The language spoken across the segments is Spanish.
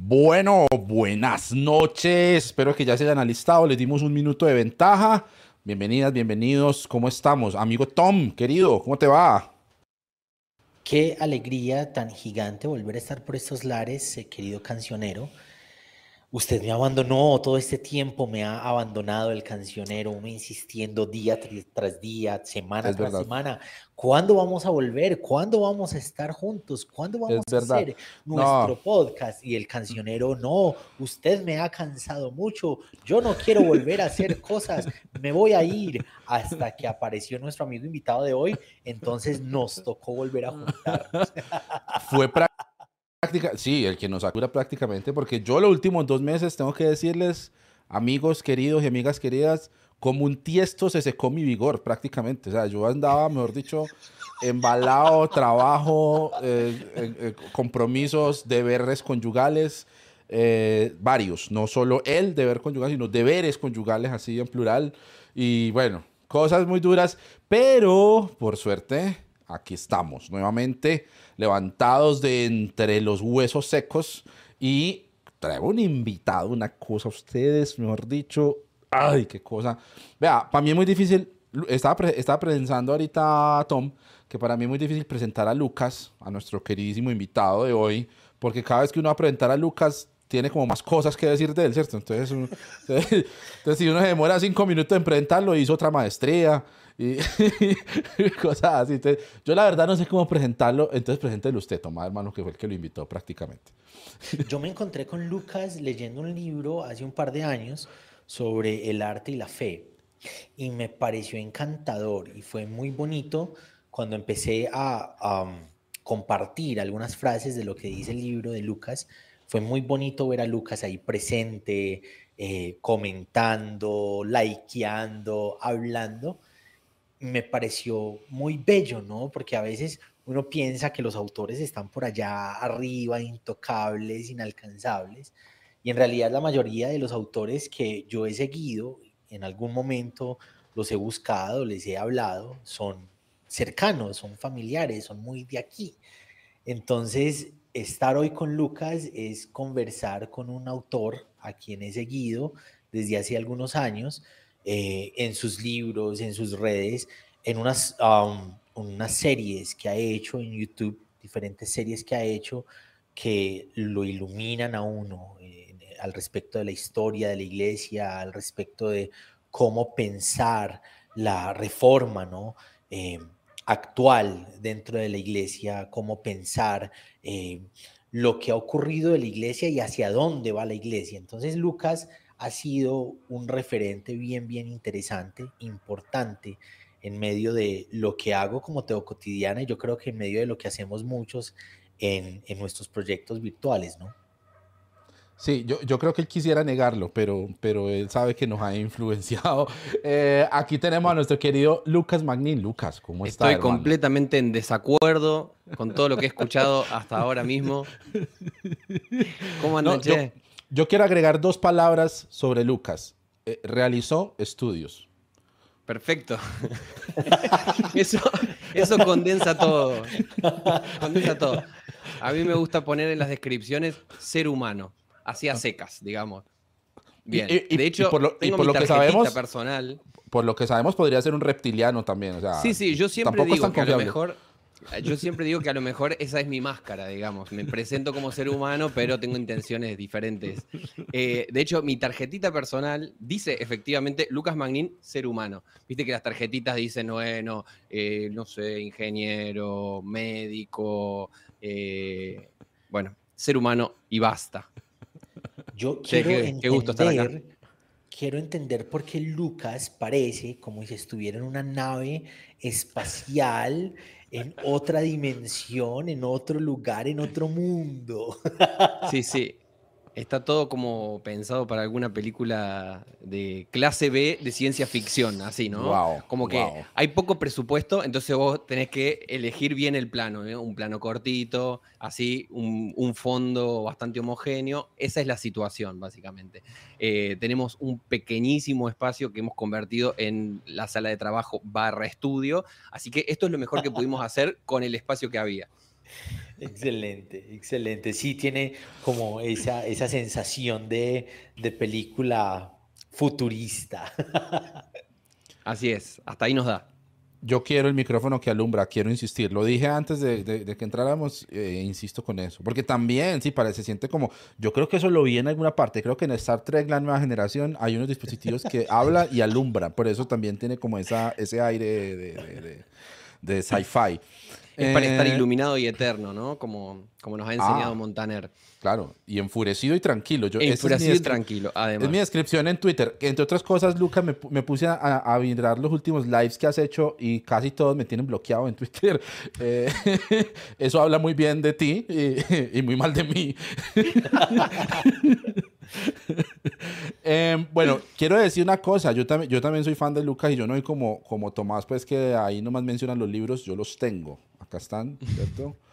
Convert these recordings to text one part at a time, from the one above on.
Bueno, buenas noches. Espero que ya se hayan alistado. Les dimos un minuto de ventaja. Bienvenidas, bienvenidos. ¿Cómo estamos? Amigo Tom, querido, ¿cómo te va? Qué alegría tan gigante volver a estar por estos lares, eh, querido cancionero. Usted me abandonó todo este tiempo, me ha abandonado el cancionero, me insistiendo día tras día, semana tras semana. ¿Cuándo vamos a volver? ¿Cuándo vamos a estar juntos? ¿Cuándo vamos a hacer nuestro podcast? Y el cancionero, no, usted me ha cansado mucho, yo no quiero volver a hacer cosas, me voy a ir hasta que apareció nuestro amigo invitado de hoy, entonces nos tocó volver a juntarnos. Fue prácticamente sí, el que nos acura prácticamente, porque yo los últimos dos meses tengo que decirles, amigos queridos y amigas queridas, como un tiesto se secó mi vigor prácticamente. O sea, yo andaba, mejor dicho, embalado, trabajo, eh, eh, eh, compromisos, deberes conyugales, varios, no solo el deber conyugal, sino deberes conyugales así en plural. Y bueno, cosas muy duras, pero por suerte, aquí estamos nuevamente levantados de entre los huesos secos y traigo un invitado, una cosa, ustedes, mejor dicho, ay, qué cosa. Vea, para mí es muy difícil, estaba, estaba pensando ahorita Tom, que para mí es muy difícil presentar a Lucas, a nuestro queridísimo invitado de hoy, porque cada vez que uno va a presentar a Lucas, tiene como más cosas que decir de él, ¿cierto? Entonces, entonces si uno se demora cinco minutos en presentarlo, hizo otra maestría, y, cosas así. yo la verdad no sé cómo presentarlo, entonces preséntelo usted, Tomás, hermano, que fue el que lo invitó prácticamente. Yo me encontré con Lucas leyendo un libro hace un par de años sobre el arte y la fe y me pareció encantador y fue muy bonito cuando empecé a um, compartir algunas frases de lo que dice el libro de Lucas. Fue muy bonito ver a Lucas ahí presente, eh, comentando, likeando, hablando me pareció muy bello, ¿no? Porque a veces uno piensa que los autores están por allá arriba, intocables, inalcanzables, y en realidad la mayoría de los autores que yo he seguido, en algún momento los he buscado, les he hablado, son cercanos, son familiares, son muy de aquí. Entonces, estar hoy con Lucas es conversar con un autor a quien he seguido desde hace algunos años, eh, en sus libros, en sus redes, en unas, unas series que ha hecho en YouTube, diferentes series que ha hecho que lo iluminan a uno eh, al respecto de la historia de la iglesia, al respecto de cómo pensar la reforma, ¿no? Eh, actual dentro de la iglesia, cómo pensar lo que ha ocurrido de la iglesia y hacia dónde va la iglesia. Entonces Lucas ha sido un referente bien, bien interesante, importante en medio de lo que hago como Teo Cotidiana y yo creo que en medio de lo que hacemos muchos en, nuestros proyectos virtuales, ¿no? Sí, yo, yo, creo que él quisiera negarlo, pero, pero él sabe que nos ha influenciado. Eh, aquí tenemos a nuestro querido Lucas Magnin. Lucas, ¿cómo estás? Estoy completamente en desacuerdo con todo lo que he escuchado hasta ahora mismo. ¿Cómo andan, yo quiero agregar dos palabras sobre Lucas. Eh, realizó estudios. Perfecto. eso, eso condensa todo. Condensa todo. A mí me gusta poner en las descripciones ser humano, así a secas, digamos. Bien. de hecho, por lo, que sabemos, personal. Por lo que sabemos, podría ser un reptiliano también. sí, sí, yo siempre digo que a lo mejor yo siempre digo que a lo mejor esa es mi máscara, digamos. Me presento como ser humano, pero tengo intenciones diferentes. Eh, de hecho, mi tarjetita personal dice efectivamente Lucas Magnin, ser humano. Viste que las tarjetitas dicen, bueno, eh, no sé, ingeniero, médico, eh, bueno, ser humano y basta. Yo quiero entender, gusto estar acá. Quiero entender por qué Lucas parece como si estuviera en una nave espacial en otra dimensión, en otro lugar, en otro mundo. Sí, sí. Está todo como pensado para alguna película de clase B de ciencia ficción, así, ¿no? Wow, como que hay poco presupuesto, entonces vos tenés que elegir bien el plano, ¿eh? un plano cortito, así, un, fondo bastante homogéneo. Esa es la situación, básicamente. Eh, tenemos un pequeñísimo espacio que hemos convertido en la sala de trabajo barra estudio, así que esto es lo mejor que pudimos hacer con el espacio que había. Excelente, excelente. Sí, tiene como esa, esa sensación de, de película futurista. Así es, hasta ahí nos da. Yo quiero el micrófono que alumbra, quiero insistir. Lo dije antes de, que entráramos, eh, insisto con eso. Porque también, sí, parece, se siente como. Yo creo que eso lo vi en alguna parte. Creo que en Star Trek, la nueva generación, hay unos dispositivos que hablan y alumbran. Por eso también tiene como esa, ese aire de, de sci-fi. Es para estar eh, iluminado y eterno, ¿no? Como, como nos ha enseñado ah, Montaner. Claro, y enfurecido y tranquilo. Yo, enfurecido y tranquilo, además. Es mi descripción en Twitter. Entre otras cosas, Luca, me, me puse a, a, mirar los últimos lives que has hecho y casi todos me tienen bloqueado en Twitter. Eh, eso habla muy bien de ti y, y muy mal de mí. Em, bueno, quiero decir una cosa. Yo, también yo también soy fan de Lucas y yo no soy como, como Tomás, pues que ahí nomás mencionan los libros. Yo los tengo. Acá están, ¿cierto?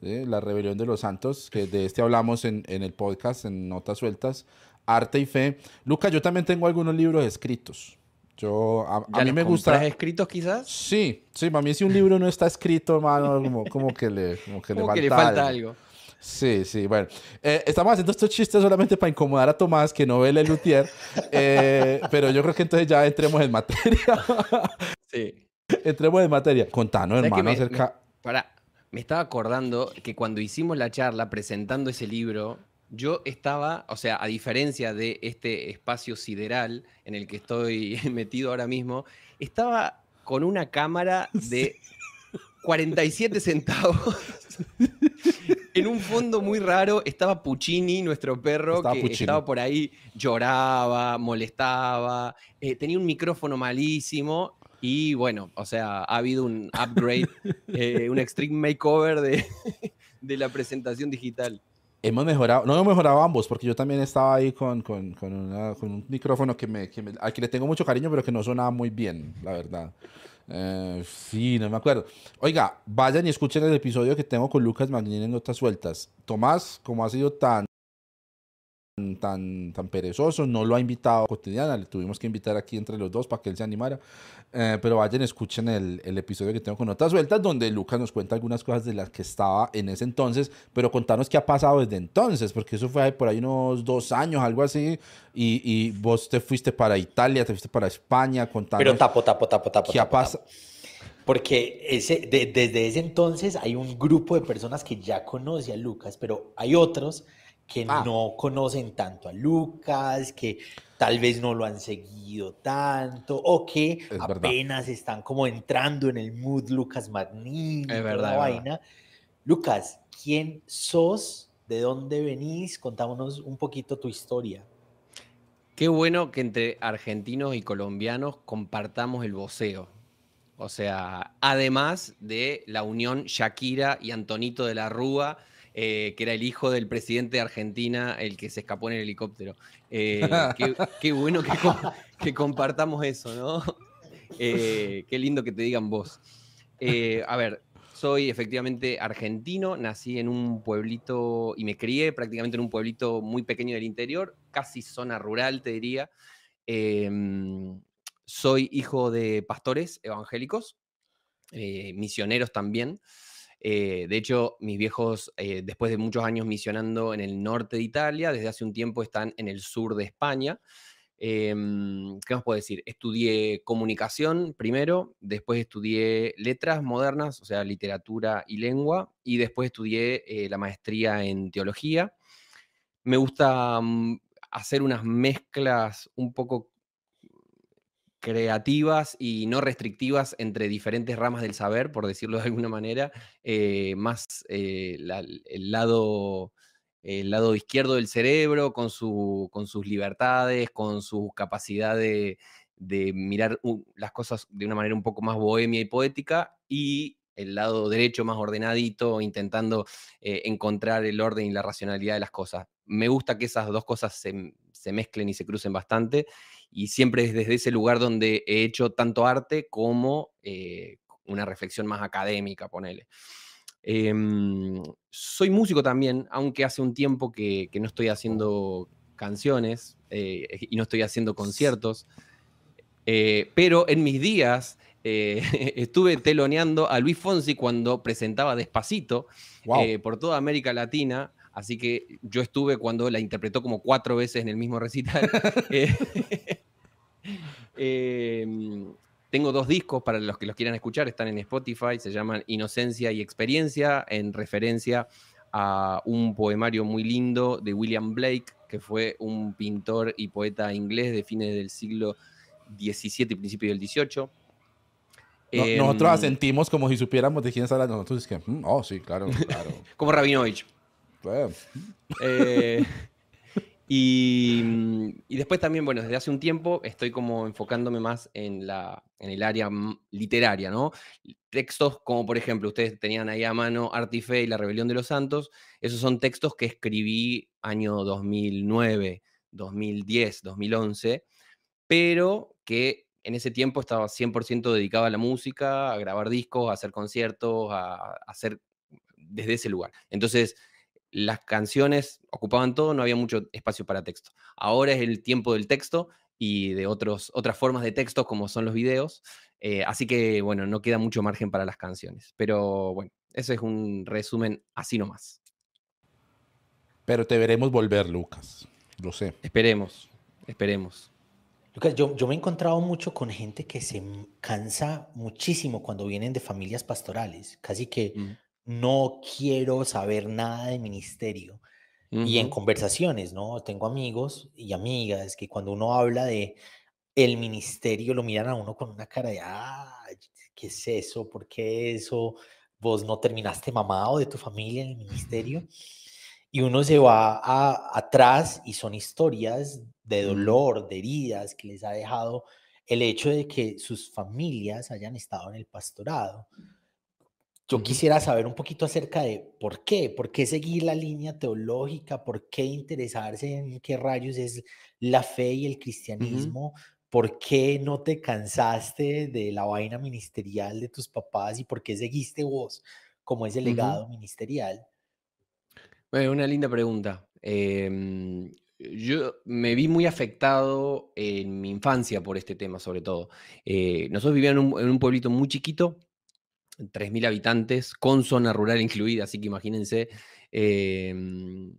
La rebelión de los santos, que de este hablamos en, en el podcast, en Notas Sueltas. Arte y fe. Lucas, yo también tengo algunos libros escritos. Yo, a, mí me gusta. escritos quizás? Sí, sí, para mí si un libro no está escrito, hermano, como, como que le, como que, le, falta, que le falta algo. Sí, sí, bueno. Eh, estamos haciendo estos chistes solamente para incomodar a Tomás, que no ve el Lutier. Eh, pero yo creo que entonces ya entremos en materia. sí. Entremos en materia. Contanos, hermano, me, acerca. para, me estaba acordando que cuando hicimos la charla presentando ese libro, yo estaba, o sea, a diferencia de este espacio sideral en el que estoy metido ahora mismo, estaba con una cámara de 47 centavos en un fondo muy raro estaba Puccini, nuestro perro, que estaba por ahí, lloraba, molestaba, eh, tenía un micrófono malísimo. Y bueno, o sea, ha habido un upgrade, eh, un extreme makeover de, de, la presentación digital. Hemos mejorado, no hemos mejorado ambos, porque yo también estaba ahí con, con, con, un micrófono que me, que me, al que le tengo mucho cariño, pero que no sonaba muy bien, la verdad. Eh, sí, no me acuerdo. Oiga, vayan y escuchen el episodio que tengo con Lucas Magnin en Notas Sueltas. Tomás, como ha sido tan tan, tan perezoso, no lo ha invitado cotidiana, le tuvimos que invitar aquí entre los dos para que él se animara. Eh, pero vayan, escuchen el, el, episodio que tengo con Notas Sueltas, donde Lucas nos cuenta algunas cosas de las que estaba en ese entonces, pero contanos qué ha pasado desde entonces, porque eso fue por ahí unos dos años, algo así, y, y vos te fuiste para Italia, te fuiste para España, contanos. Pero tapo, tapo, tapo, tapo. ¿Qué ha pasado? Porque ese, desde ese entonces hay un grupo de personas que ya conoce a Lucas, pero hay otros que ah. no conocen tanto a Lucas, que tal vez no lo han seguido tanto, o que apenas están como entrando en el mood Lucas Magnin, es verdad, vaina. Lucas, ¿quién sos? ¿De dónde venís? Contámonos un poquito tu historia. Qué bueno que entre argentinos y colombianos compartamos el voceo. O sea, además de la unión Shakira y Antonito de la Rúa, eh, que era el hijo del presidente de Argentina, el que se escapó en el helicóptero. Eh, qué, bueno que, compartamos eso, ¿no? Eh, qué lindo que te digan vos. a ver, soy efectivamente argentino, nací en un pueblito y me crié prácticamente en un pueblito muy pequeño del interior, casi zona rural, te diría. Em, soy hijo de pastores evangélicos, misioneros también. Eh, de hecho, mis viejos, eh, después de muchos años misionando en el norte de Italia, desde hace un tiempo están en el sur de España. Em, ¿Qué más puedo decir? Estudié comunicación primero, después estudié letras modernas, o sea, literatura y lengua, y después estudié eh, la maestría en teología. Me gusta mm, hacer unas mezclas un poco creativas y no restrictivas entre diferentes ramas del saber, por decirlo de alguna manera, eh, más eh, el, lado, el lado izquierdo del cerebro, con, su, con sus libertades, con su capacidad de, mirar las cosas de una manera un poco más bohemia y poética, y el lado derecho más ordenadito, intentando eh, encontrar el orden y la racionalidad de las cosas. Me gusta que esas dos cosas se, se mezclen y se crucen bastante y siempre es desde ese lugar donde he hecho tanto arte como eh, una reflexión más académica, ponele. Em, soy músico también, aunque hace un tiempo que, no estoy haciendo canciones eh, y no estoy haciendo conciertos, eh, pero en mis días eh, estuve teloneando a Luis Fonsi cuando presentaba Despacito eh, por toda América Latina. Así que yo estuve cuando la interpretó como cuatro veces en el mismo recital. Em, tengo dos discos para los que los quieran escuchar, están en Spotify, se llaman Inocencia y Experiencia, en referencia a un poemario muy lindo de William Blake, que fue un pintor y poeta inglés de fines del siglo XVII y principio del XVIII. nosotros em, asentimos como si supiéramos de quién hablando. Nosotros es que, mm, oh, sí, claro, claro. como Rabinovich. Eh, y, después también, bueno, desde hace un tiempo estoy como enfocándome más en, la, en el área literaria, ¿no? Textos como, por ejemplo, ustedes tenían ahí a mano Fe y la Rebelión de los Santos. Esos son textos que escribí año 2009, 2010, 2011, pero que en ese tiempo estaba 100% dedicado a la música, a grabar discos, a hacer conciertos, a, a hacer desde ese lugar. Entonces, las canciones ocupaban todo, no había mucho espacio para texto. Ahora es el tiempo del texto y de otros, otras formas de texto como son los videos. Eh, así que, bueno, no queda mucho margen para las canciones. Pero bueno, ese es un resumen así nomás. Pero te veremos volver, Lucas. Lo sé. Esperemos, esperemos. Lucas, yo, yo me he encontrado mucho con gente que se cansa muchísimo cuando vienen de familias pastorales. Casi que no quiero saber nada de ministerio. Y en conversaciones, ¿no? Tengo amigos y amigas que cuando uno habla de el ministerio lo miran a uno con una cara de, ah, ¿qué es eso? ¿Por qué eso? ¿Vos no terminaste mamado de tu familia en el ministerio? Y uno se va a, atrás y son historias de dolor, de heridas que les ha dejado el hecho de que sus familias hayan estado en el pastorado. Yo quisiera saber un poquito acerca de por qué, por qué seguir la línea teológica, por qué interesarse en qué rayos es la fe y el cristianismo, por qué no te cansaste de la vaina ministerial de tus papás y por qué seguiste vos como ese legado ministerial. Bueno, una linda pregunta. Em, yo me vi muy afectado en mi infancia por este tema, sobre todo. Eh, nosotros vivíamos en un pueblito muy chiquito 3.000 habitantes, con zona rural incluida, así que imagínense, em,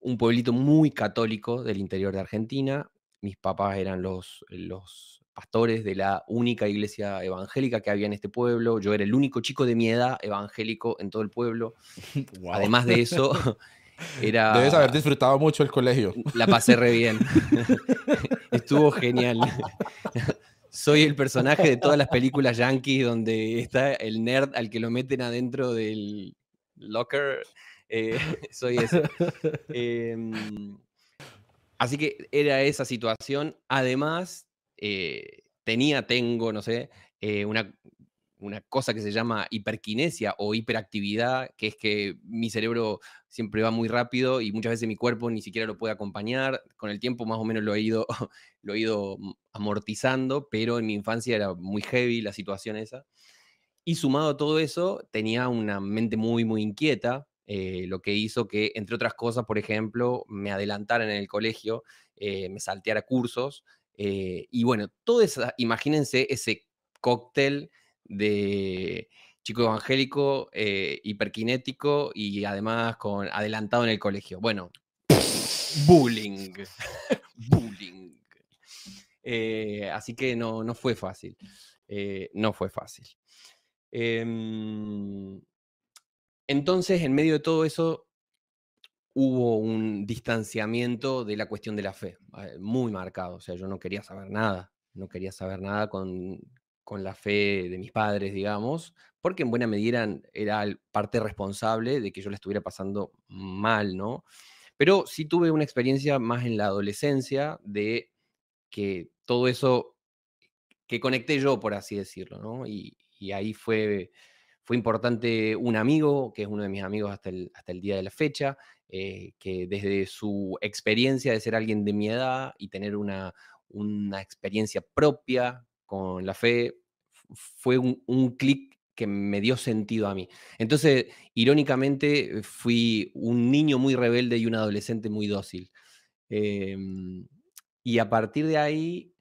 un pueblito muy católico del interior de Argentina. Mis papás eran los, los pastores de la única iglesia evangélica que había en este pueblo. Yo era el único chico de mi edad evangélico en todo el pueblo. Además de eso, era... Debes haber disfrutado mucho el colegio. La pasé re bien. Estuvo genial soy el personaje de todas las películas yankees donde está el nerd al que lo meten adentro del locker. Eh, soy ese. Em, así que era esa situación. Además, eh, tenía, tengo, no sé, eh, una una cosa que se llama hiperquinesia o hiperactividad, que es que mi cerebro siempre va muy rápido y muchas veces mi cuerpo ni siquiera lo puede acompañar. Con el tiempo más o menos lo he ido, lo he ido amortizando, pero en mi infancia era muy heavy la situación esa. Y sumado a todo eso, tenía una mente muy, muy inquieta, eh, lo que hizo que, entre otras cosas, por ejemplo, me adelantaran en el colegio, eh, me salteara cursos. Eh, y bueno, todo eso, imagínense ese cóctel de chico evangélico, eh, hiperkinético y además con adelantado en el colegio. Bueno, bullying. bullying. Eh, así que no, no fue fácil. Eh, no fue fácil. Em, entonces, en medio de todo eso, hubo un distanciamiento de la cuestión de la fe, muy marcado. O sea, yo no quería saber nada, no quería saber nada con, con la fe de mis padres, digamos, porque en buena medida era parte responsable de que yo le estuviera pasando mal, ¿no? Pero sí tuve una experiencia más en la adolescencia de que todo eso que conecté yo, por así decirlo, ¿no? Y, ahí fue, fue importante un amigo, que es uno de mis amigos hasta el, hasta el día de la fecha, eh, que desde su experiencia de ser alguien de mi edad y tener una, una experiencia propia con la fe, fue un, clic que me dio sentido a mí. Entonces, irónicamente, fui un niño muy rebelde y un adolescente muy dócil. Em, y a partir de ahí,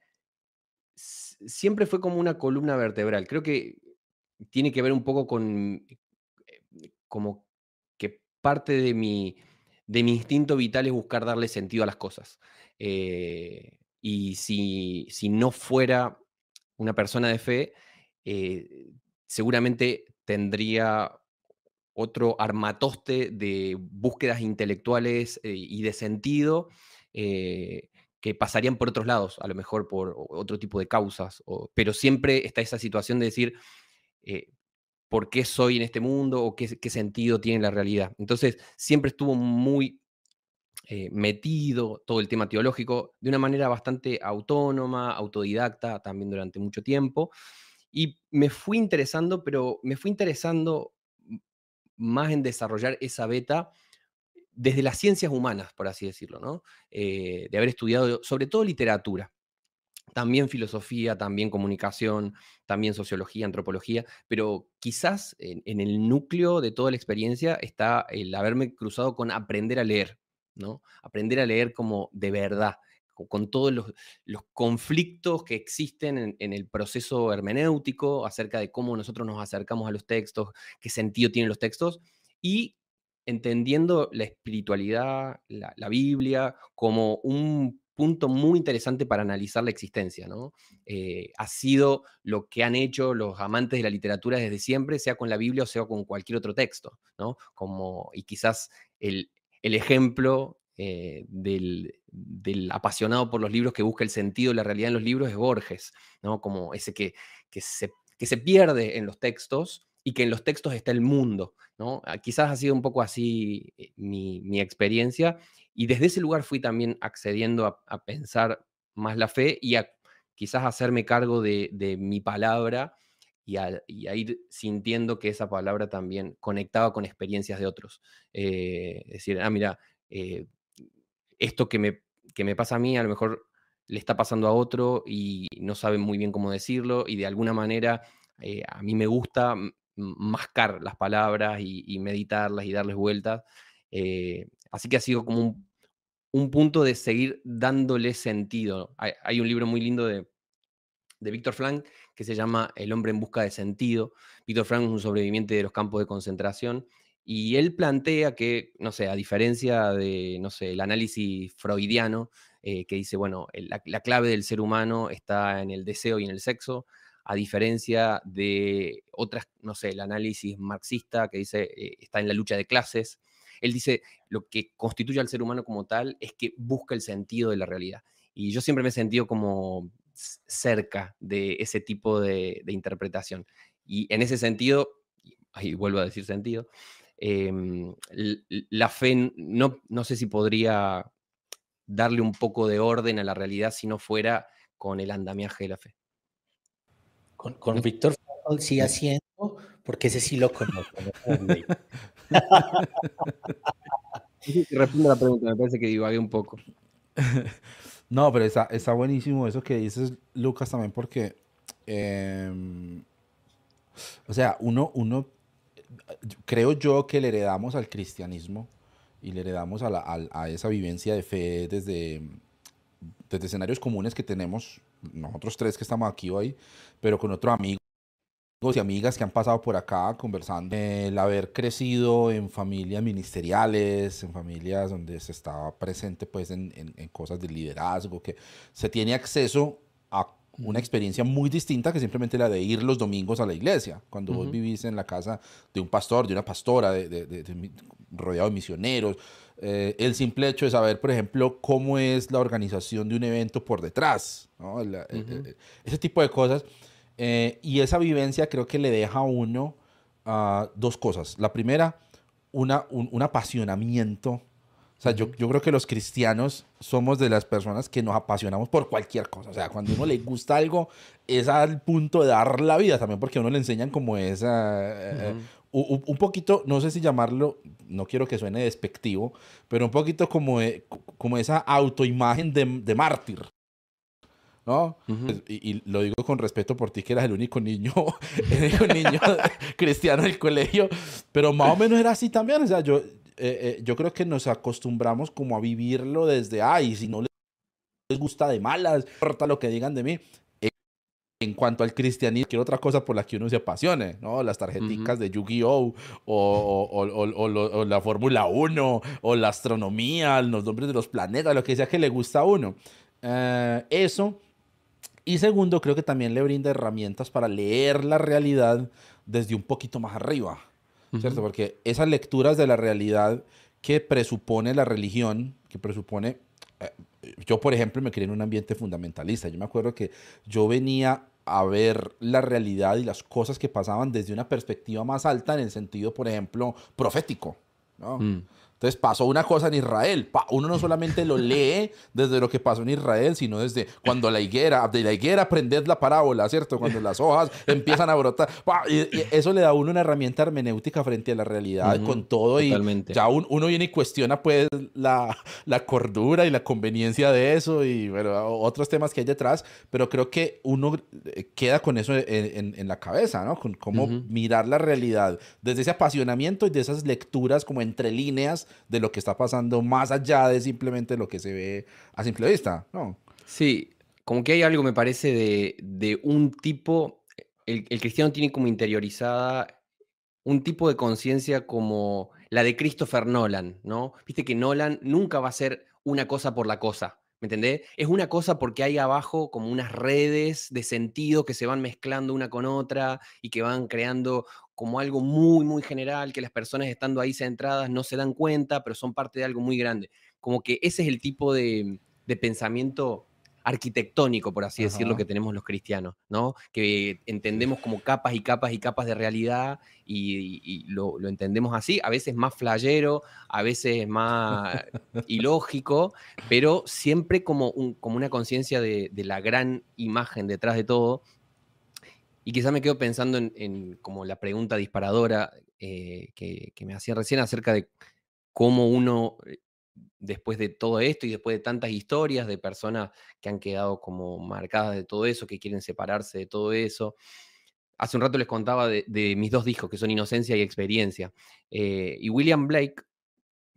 siempre fue como una columna vertebral. Creo que tiene que ver un poco con eh, como que parte de mi, de mi instinto vital es buscar darle sentido a las cosas. Eh, y si, si, no fuera una persona de fe, eh, seguramente tendría otro armatoste de búsquedas intelectuales y de sentido que pasarían por otros lados, a lo mejor por otro tipo de causas, pero siempre está esa situación de decir, eh, ¿por qué soy en este mundo o qué, sentido tiene la realidad? Entonces, siempre estuvo muy eh, metido todo el tema teológico de una manera bastante autónoma, autodidacta, también durante mucho tiempo. Y me fui interesando, pero me fui interesando más en desarrollar esa beta desde las ciencias humanas, por así decirlo, ¿no? Eh, de haber estudiado sobre todo literatura, también filosofía, también comunicación, también sociología, antropología, pero quizás en, el núcleo de toda la experiencia está el haberme cruzado con aprender a leer, ¿no? Aprender a leer como de verdad, con, todos los, conflictos que existen en, el proceso hermenéutico acerca de cómo nosotros nos acercamos a los textos, qué sentido tienen los textos, y entendiendo la espiritualidad, la, Biblia, como un punto muy interesante para analizar la existencia, ¿no? Eh, ha sido lo que han hecho los amantes de la literatura desde siempre, sea con la Biblia o sea con cualquier otro texto, ¿no? Como, y quizás el, ejemplo eh, del, apasionado por los libros que busca el sentido de la realidad en los libros es Borges, ¿no? Como ese que, que, se, que se pierde en los textos y que en los textos está el mundo, ¿no? Ah, quizás ha sido un poco así eh, mi, experiencia y desde ese lugar fui también accediendo a, pensar más la fe y a quizás hacerme cargo de, mi palabra y a, ir sintiendo que esa palabra también conectaba con experiencias de otros. Eh, decir, ah, mira, eh, esto que me, que me pasa a mí a lo mejor le está pasando a otro y no sabe muy bien cómo decirlo y de alguna manera a mí me gusta mascar las palabras y, meditarlas y darles vueltas. Eh, así que ha sido como un, punto de seguir dándole sentido. Hay, un libro muy lindo de, de Víctor Frank que se llama El hombre en busca de sentido. Víctor Frank es un sobreviviente de los campos de concentración y él plantea que, no sé, a diferencia de, no sé, el análisis freudiano, eh, que dice, bueno, la, clave del ser humano está en el deseo y en el sexo, a diferencia de otras, no sé, el análisis marxista que dice eh, está en la lucha de clases. Él dice lo que constituye al ser humano como tal es que busca el sentido de la realidad. Y yo siempre me he sentido como cerca de ese tipo de, interpretación. Y en ese sentido, ahí vuelvo a decir sentido, em, la fe no, no sé si podría darle un poco de orden a la realidad si no fuera con el andamiaje de la fe. Con, Víctor sigue haciendo, porque ese sí lo conozco. Responde la pregunta, me parece que divague un poco. No, pero está, está buenísimo eso que dices, Lucas, también porque, em, o sea, uno, uno, creo yo que le heredamos al cristianismo y le heredamos a, la, a esa vivencia de fe desde, desde escenarios comunes que tenemos nosotros tres que estamos aquí hoy, pero con otros amigos y amigas que han pasado por acá conversando. El haber crecido en familias ministeriales, en familias donde se estaba presente pues en, en, cosas de liderazgo, que se tiene acceso a una experiencia muy distinta que simplemente la de ir los domingos a la iglesia. Cuando vos vivís en la casa de un pastor, de una pastora, de, de, rodeado de misioneros, eh, el simple hecho de saber, por ejemplo, cómo es la organización de un evento por detrás, eh, eh, ese tipo de cosas. Y esa vivencia creo que le deja a uno ah, dos cosas. La primera, una, un, apasionamiento. O sea, yo, yo, creo que los cristianos somos de las personas que nos apasionamos por cualquier cosa. O sea, cuando a uno le gusta algo, es al punto de dar la vida también, porque a uno le enseñan como esa, un poquito, no sé si llamarlo, no quiero que suene despectivo, pero un poquito como, como esa autoimagen de, de mártir. ¿No? y, lo digo con respeto por ti, que eras el único niño, el único niño cristiano del colegio, pero más o menos era así también, o sea, yo, eh, eh, yo creo que nos acostumbramos como a vivirlo desde, ay, si no les gusta de malas, importa lo que digan de mí, en cuanto al cristianismo, quiero otra cosa por la que uno se apasione, ¿no? Las tarjeticas de Yu-Gi-Oh! O, la Fórmula 1, o la astronomía, los nombres de los planetas, lo que sea que le gusta a uno. Eh, eso. Y segundo, creo que también le brinda herramientas para leer la realidad desde un poquito más arriba, ¿cierto? Porque esas lecturas de la realidad que presupone la religión, que presupone eh, yo, por ejemplo, me crié en un ambiente fundamentalista. Yo me acuerdo que yo venía a ver la realidad y las cosas que pasaban desde una perspectiva más alta en el sentido, por ejemplo, profético. ¿no? Mm. Entonces pasó una cosa en Israel. Uno no solamente lo lee desde lo que pasó en Israel, sino desde cuando la higuera, de la higuera aprended la parábola, ¿cierto? Cuando las hojas empiezan a brotar. Eso le da a uno una herramienta hermenéutica frente a la realidad con todo. Y ya uno viene y cuestiona pues la, la, cordura y la conveniencia de eso y bueno, otros temas que hay detrás. Pero creo que uno eh, queda con eso en, en, la cabeza, ¿no? Con cómo mirar la realidad desde ese apasionamiento y de esas lecturas como entre líneas de lo que está pasando más allá de simplemente lo que se ve a simple vista, ¿no? Sí, como que hay algo, me parece, de, de un tipo, el, el, cristiano tiene como interiorizada un tipo de conciencia como la de Christopher Nolan, ¿no? Viste que Nolan nunca va a ser una cosa por la cosa, ¿me entendés? Es una cosa porque hay abajo como unas redes de sentido que se van mezclando una con otra y que van creando como algo muy, muy general, que las personas estando ahí centradas no se dan cuenta, pero son parte de algo muy grande. Como que ese es el tipo de, pensamiento arquitectónico, por así decirlo, que tenemos los cristianos, ¿no? Que entendemos como capas y capas y capas de realidad y, lo, entendemos así, a veces más flayero, a veces más ilógico, pero siempre como, como una conciencia de, de, la gran imagen detrás de todo. Y quizá me quedo pensando en, como la pregunta disparadora eh, que, me hacía recién acerca de cómo uno, eh, después de todo esto y después de tantas historias de personas que han quedado como marcadas de todo eso, que quieren separarse de todo eso. Hace un rato les contaba de, mis dos discos, que son Inocencia y Experiencia. Eh, y William Blake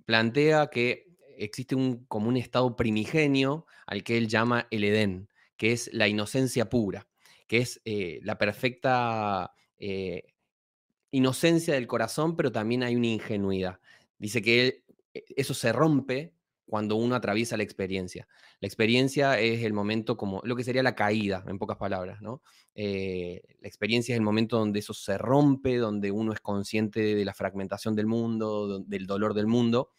plantea que existe un, como un estado primigenio al que él llama el Edén, que es la inocencia pura que es eh, la perfecta eh, inocencia del corazón, pero también hay una ingenuidad. Dice que e, eso se rompe cuando uno atraviesa la experiencia. La experiencia es el momento como lo que sería la caída, en pocas palabras, ¿no? Eh, la experiencia es el momento donde eso se rompe, donde uno es consciente de la fragmentación del mundo, del dolor del mundo.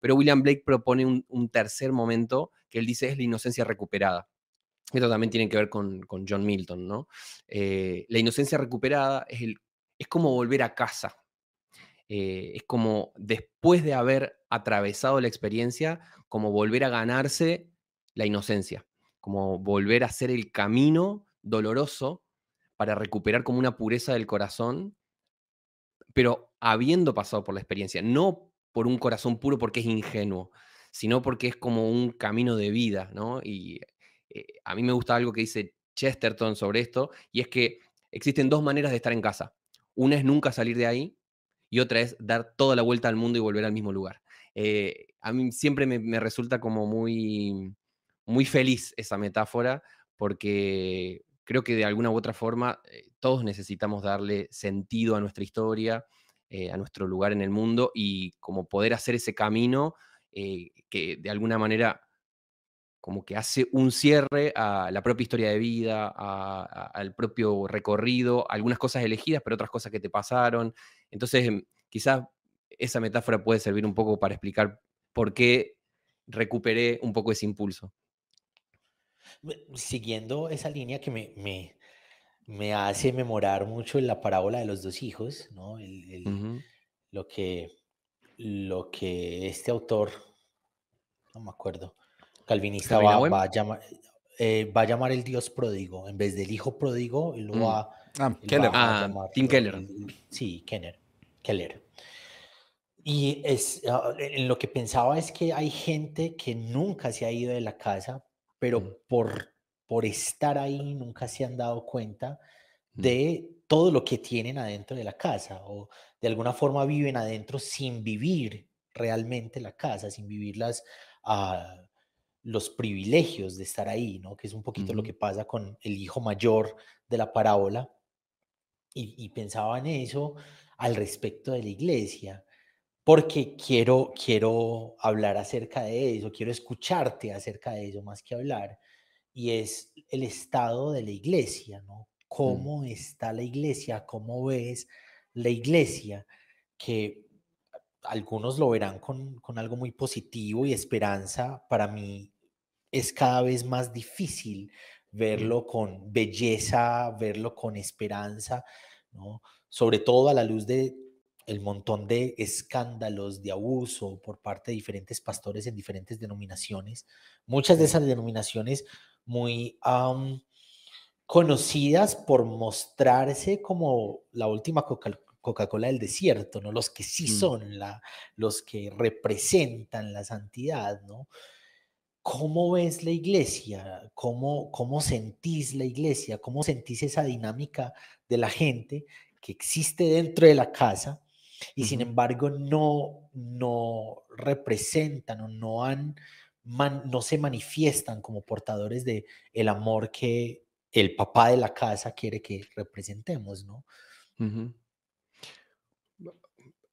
Pero William Blake propone un tercer momento que él dice es la inocencia recuperada. Esto también tiene que ver con, John Milton, ¿no? Eh, la inocencia recuperada es, el, es como volver a casa. Eh, es como después de haber atravesado la experiencia, como volver a ganarse la inocencia, como volver a hacer el camino doloroso para recuperar como una pureza del corazón, pero habiendo pasado por la experiencia, no por un corazón puro porque es ingenuo, sino porque es como un camino de vida, ¿no? Y eh, a mí me gusta algo que dice Chesterton sobre esto, y es que existen dos maneras de estar en casa. Una es nunca salir de ahí y otra es dar toda la vuelta al mundo y volver al mismo lugar. Eh, a mí siempre me, resulta como muy, muy feliz esa metáfora porque creo que de alguna u otra forma eh, todos necesitamos darle sentido a nuestra historia, a nuestro lugar en el mundo y como poder hacer ese camino que de alguna manera como que hace un cierre a la propia historia de vida, al propio recorrido, algunas cosas elegidas, pero otras cosas que te pasaron. Entonces, em, quizás esa metáfora puede servir un poco para explicar por qué recuperé un poco ese impulso. Siguiendo esa línea que me, me, hace memorar mucho en la parábola de los dos hijos, ¿no? lo, que, lo que este autor, no me acuerdo, calvinista va, a llamar, eh, va a llamar el Dios pródigo. En vez del hijo pródigo, lo mm. va, ah, Keller. ah, Tim Keller. sí, Kenner, Keller. Y es, ah, en lo que pensaba es que hay gente que nunca se ha ido de la casa, pero mm. por, por estar ahí nunca se han dado cuenta mm. de todo lo que tienen adentro de la casa o de alguna forma viven adentro sin vivir realmente la casa, sin vivir las, uh, los privilegios de estar ahí, ¿no? Que es un poquito lo que pasa con el hijo mayor de la parábola. Y, y, pensaba en eso al respecto de la iglesia, porque quiero, quiero hablar acerca de eso, quiero escucharte acerca de eso más que hablar, y es el estado de la iglesia, ¿no? Mm. ¿Cómo está la iglesia? ¿Cómo ves la iglesia? Que algunos lo verán con, con algo muy positivo y esperanza. Para mí es cada vez más difícil verlo con belleza, verlo con esperanza, ¿no? Sobre todo a la luz de el montón de escándalos de abuso por parte de diferentes pastores en diferentes denominaciones. Muchas de esas denominaciones muy conocidas por mostrarse como la última Coca-Cola del desierto, ¿no? Los que sí mm. son la, los que representan la santidad, ¿no? ¿Cómo ves la iglesia? ¿Cómo, ¿Cómo sentís la iglesia? ¿Cómo sentís esa dinámica de la gente que existe dentro de la casa y sin embargo no, no representan o no han no se manifiestan como portadores de el amor que el papá de la casa quiere que representemos, ¿no?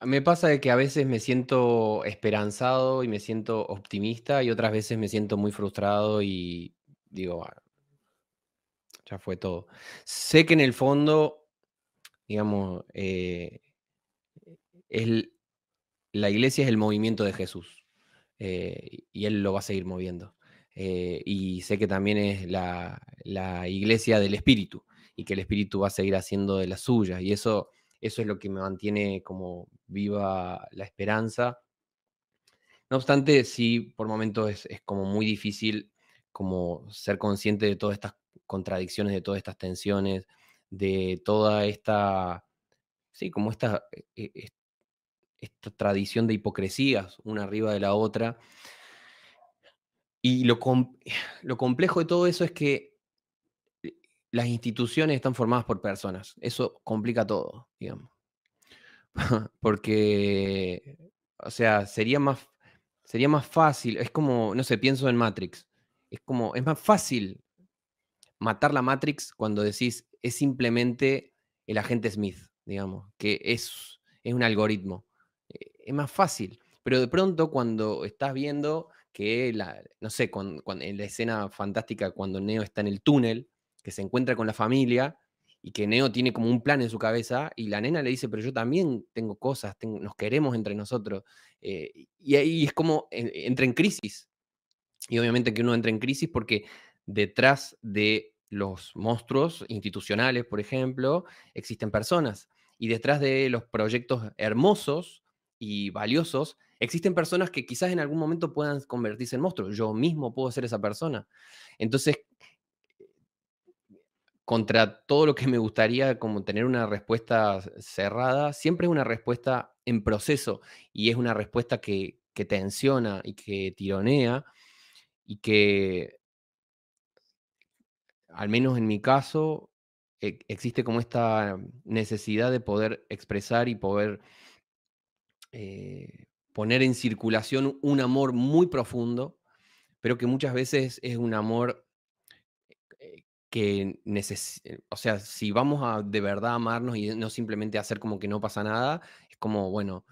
Me pasa de que a veces me siento esperanzado y me siento optimista y otras veces me siento muy frustrado y digo, ah, ya fue todo. Sé que en el fondo, digamos, eh, la iglesia es el movimiento de Jesús. Eh, y él lo va a seguir moviendo. Eh, y sé que también es la, iglesia del espíritu y que el espíritu va a seguir haciendo de la suya. Y eso, eso es lo que me mantiene como viva la esperanza. No obstante, sí, por momentos es, es como muy difícil como ser consciente de todas estas contradicciones, de todas estas tensiones, de toda esta, sí, como esta, e, esta tradición de hipocresías una arriba de la otra. Y lo, lo complejo de todo eso es que las instituciones están formadas por personas. Eso complica todo, digamos. Porque, o sea, sería más, sería más fácil, es como, no sé, pienso en Matrix. Es como, es más fácil matar la Matrix cuando decís es simplemente el agente Smith, digamos, que es, es un algoritmo es más fácil. Pero de pronto cuando estás viendo que, la, no sé, en la escena fantástica cuando Neo está en el túnel, que se encuentra con la familia y que Neo tiene como un plan en su cabeza y la nena le dice, pero yo también tengo cosas, nos queremos entre nosotros. Eh, y ahí es como entra en crisis. Y obviamente que uno entra en crisis porque detrás de los monstruos institucionales, por ejemplo, existen personas. Y detrás de los proyectos hermosos y valiosos, existen personas que quizás en algún momento puedan convertirse en monstruos. Yo mismo puedo ser esa persona. Entonces, contra todo lo que me gustaría como tener una respuesta cerrada, siempre es una respuesta en proceso y es una respuesta que, tensiona y que tironea y que, al menos en mi caso, e, existe como esta necesidad de poder expresar y poder eh, poner en circulación un amor muy profundo, pero que muchas veces es un amor eh, que necesita, o sea, si vamos a de verdad amarnos y no simplemente hacer como que no pasa nada, es como, bueno,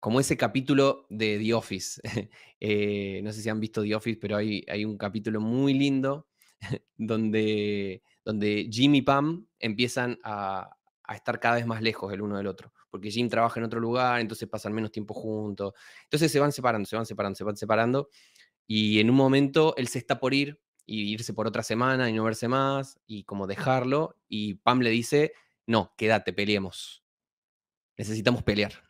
como ese capítulo de The Office. Eh, no sé si han visto The Office, pero hay, hay un capítulo muy lindo donde, donde Jim y Pam empiezan a, estar cada vez más lejos el uno del otro, porque Jim trabaja en otro lugar, entonces pasan menos tiempo juntos, entonces se van separando, se van separando, se van separando, y en un momento él se está por ir y irse por otra semana y no verse más, y como dejarlo, y Pam le dice, no, quédate, peleemos, necesitamos pelear.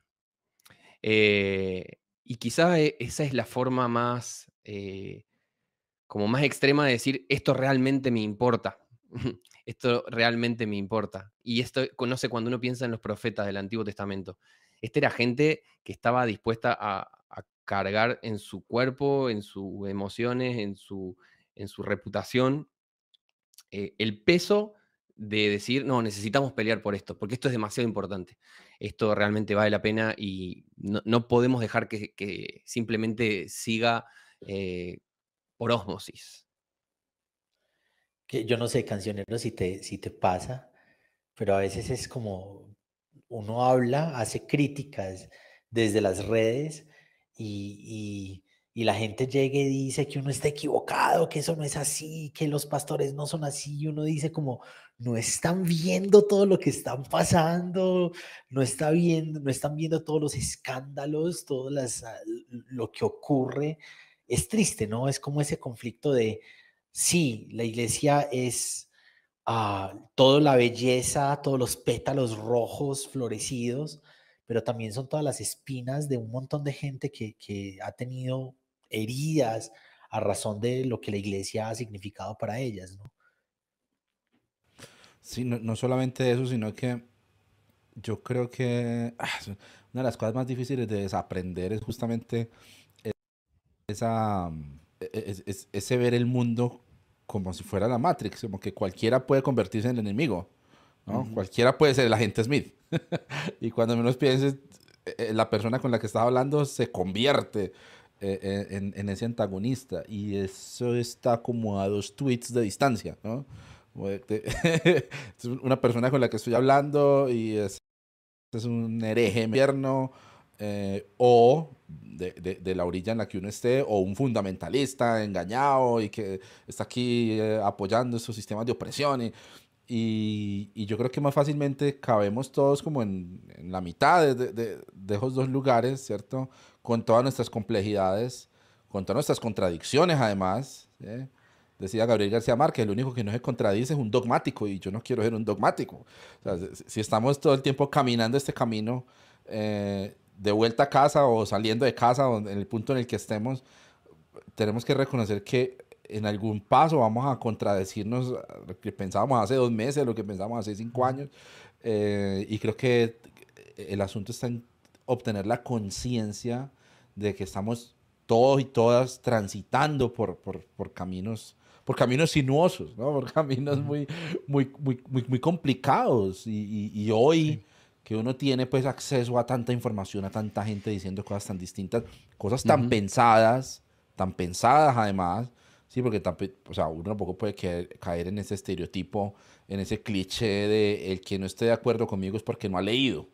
Eh, y quizá e, esa es la forma más, eh, como más extrema de decir, esto realmente me importa. esto realmente me importa. Y esto conoce cuando uno piensa en los profetas del Antiguo Testamento. Esta era gente que estaba dispuesta a, cargar en su cuerpo, en sus emociones, en su, en su reputación, eh, el peso de decir, no, necesitamos pelear por esto, porque esto es demasiado importante. Esto realmente vale la pena y no, podemos dejar que, simplemente siga eh, por ósmosis. Que yo no sé, cancionero, si te, si te pasa, pero a veces es como uno habla, hace críticas desde las redes y, y, la gente llega y dice que uno está equivocado, que eso no es así, que los pastores no son así, y uno dice como, no están viendo todo lo que están pasando, no, está viendo, no están viendo todos los escándalos, todo las, ah, lo que ocurre. Es triste, ¿no? Es como ese conflicto de, sí, la iglesia es ah, toda la belleza, todos los pétalos rojos florecidos, pero también son todas las espinas de un montón de gente que, que ha tenido heridas a razón de lo que la iglesia ha significado para ellas, ¿no? Sí, no, solamente eso, sino que yo creo que ah, una de las cosas más difíciles de desaprender es justamente esa, e, e, ese ver el mundo como si fuera la Matrix, como que cualquiera puede convertirse en el enemigo, ¿no? Cualquiera puede ser el agente Smith. y cuando menos pienses, eh, la persona con la que estás hablando se convierte en, en, ese antagonista. Y eso está como a dos tweets de distancia, ¿no? es una persona con la que estoy hablando y es, es un hereje invierno eh, o de, de, la orilla en la que uno esté, o un fundamentalista engañado y que está aquí eh, apoyando esos sistemas de opresión. Y, y, yo creo que más fácilmente cabemos todos como en, en la mitad de, de, esos dos lugares, ¿cierto? Con todas nuestras complejidades, con todas nuestras contradicciones además. Decía Gabriel García Márquez, el único que no se contradice es un dogmático y yo no quiero ser un dogmático. si estamos todo el tiempo caminando este camino eh, de vuelta a casa o saliendo de casa o en el punto en el que estemos, tenemos que reconocer que en algún paso vamos a contradecirnos lo que pensábamos hace dos meses, lo que pensábamos hace cinco años. Eh, y creo que el asunto está en obtener la conciencia de que estamos todos y todas transitando por, por, por caminos por caminos sinuosos, ¿no? por caminos muy, muy, muy, muy, complicados. Y, y, hoy que uno tiene pues acceso a tanta información, a tanta gente diciendo cosas tan distintas, cosas tan pensadas, tan pensadas además, sí, porque o sea, uno tampoco puede caer, en ese estereotipo, en ese cliché de el que no esté de acuerdo conmigo es porque no ha leído.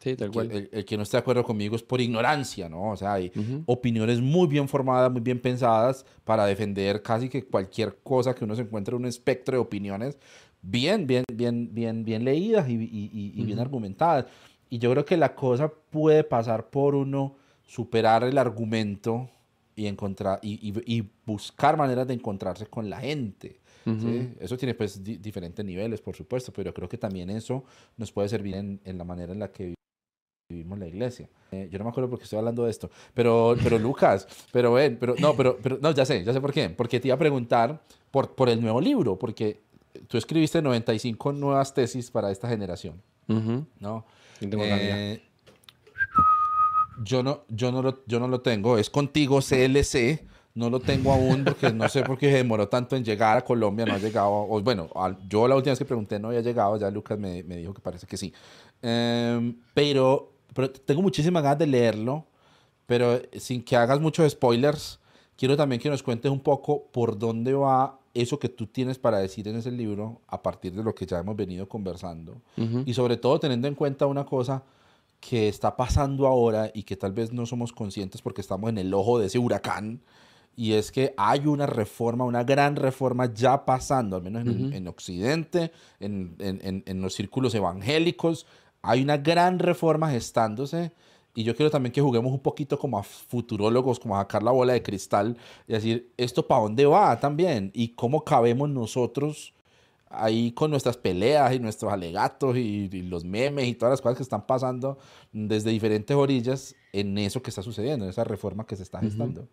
Sí, tal cual. El, que no esté de acuerdo conmigo es por ignorancia, ¿no? O sea, hay opiniones muy bien formadas, muy bien pensadas para defender casi que cualquier cosa que uno se encuentre en un espectro de opiniones bien, bien, bien, bien, bien leídas y, y, bien argumentadas. Y yo creo que la cosa puede pasar por uno superar el argumento y encontrar y, buscar maneras de encontrarse con la gente. Eso tiene pues diferentes niveles, por supuesto, pero creo que también eso nos puede servir en, en la manera en la que vivimos la iglesia. Eh, yo no me acuerdo por qué estoy hablando de esto, pero, pero Lucas, pero ven, pero no, pero, pero no, ya sé, ya sé por qué. Porque te iba a preguntar por, por el nuevo libro, porque tú escribiste 95 nuevas tesis para esta generación, ¿no? Eh, yo no, yo no lo, yo no lo tengo, es contigo CLC no lo tengo aún porque no sé por qué se demoró tanto en llegar a Colombia, no ha llegado. O, bueno, yo la última vez que pregunté no había llegado, ya Lucas me, me dijo que parece que sí. Em, pero, pero tengo muchísimas ganas de leerlo, pero sin que hagas muchos spoilers, quiero también que nos cuentes un poco por dónde va eso que tú tienes para decir en ese libro a partir de lo que ya hemos venido conversando. Y sobre todo teniendo en cuenta una cosa que está pasando ahora y que tal vez no somos conscientes porque estamos en el ojo de ese huracán y es que hay una reforma, una gran reforma ya pasando, al menos en, Occidente, en, en, los círculos evangélicos, hay una gran reforma gestándose. Y yo quiero también que juguemos un poquito como a futurólogos, como a sacar la bola de cristal y decir, ¿esto para dónde va también? ¿Y cómo cabemos nosotros ahí con nuestras peleas y nuestros alegatos y, los memes y todas las cosas que están pasando desde diferentes orillas en eso que está sucediendo, en esa reforma que se está gestando?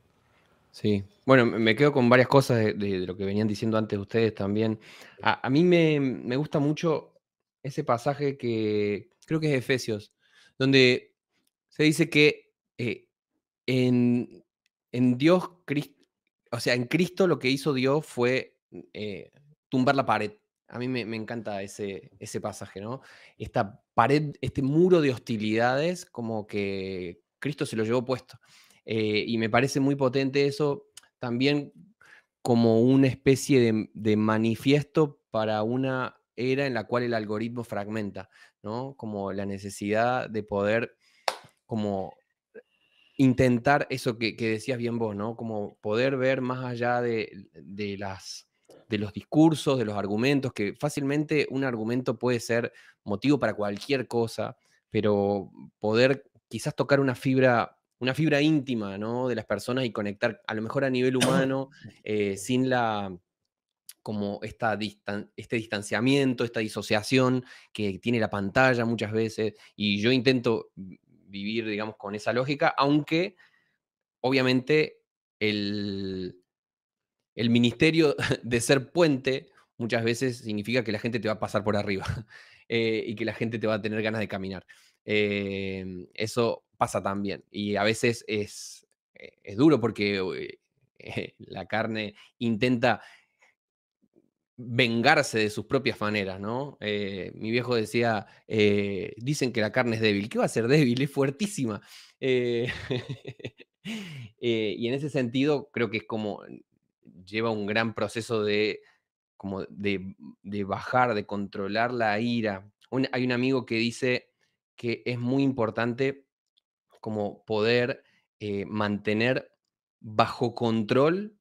Sí, bueno, me quedo con varias cosas de, lo que venían diciendo antes ustedes también. A, mí me, gusta mucho ese pasaje que creo que es Efesios, donde se dice que eh, en, Dios, o sea, en Cristo lo que hizo Dios fue eh, tumbar la pared. A mí me, encanta ese, ese pasaje, ¿no? Esta pared, este muro de hostilidades, como que Cristo se lo llevó puesto. Eh, y me parece muy potente eso también como una especie de, manifiesto para una era en la cual el algoritmo fragmenta, ¿no? Como la necesidad de poder como intentar eso que, decías bien vos, ¿no? Como poder ver más allá de, las, de los discursos, de los argumentos, que fácilmente un argumento puede ser motivo para cualquier cosa, pero poder quizás tocar una fibra, una fibra íntima, ¿no? De las personas y conectar a lo mejor a nivel humano, eh, sin la como esta este distanciamiento, esta disociación que tiene la pantalla muchas veces, y yo intento vivir, digamos, con esa lógica, aunque obviamente el, el ministerio de ser puente muchas veces significa que la gente te va a pasar por arriba eh, y que la gente te va a tener ganas de caminar. Em, eso pasa también y a veces es, eh, es duro porque la carne intenta vengarse de sus propias maneras, ¿no? Eh, mi viejo decía, eh, dicen que la carne es débil. ¿Qué va a ser débil? Es fuertísima. Eh, y en ese sentido, creo que es como, lleva un gran proceso de, como de, bajar, de controlar la ira. hay un amigo que dice que es muy importante como poder mantener bajo control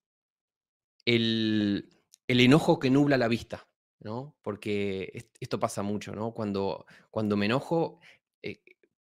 el, el enojo que nubla la vista, ¿no? Porque esto pasa mucho, ¿no? Cuando, cuando me enojo, eh,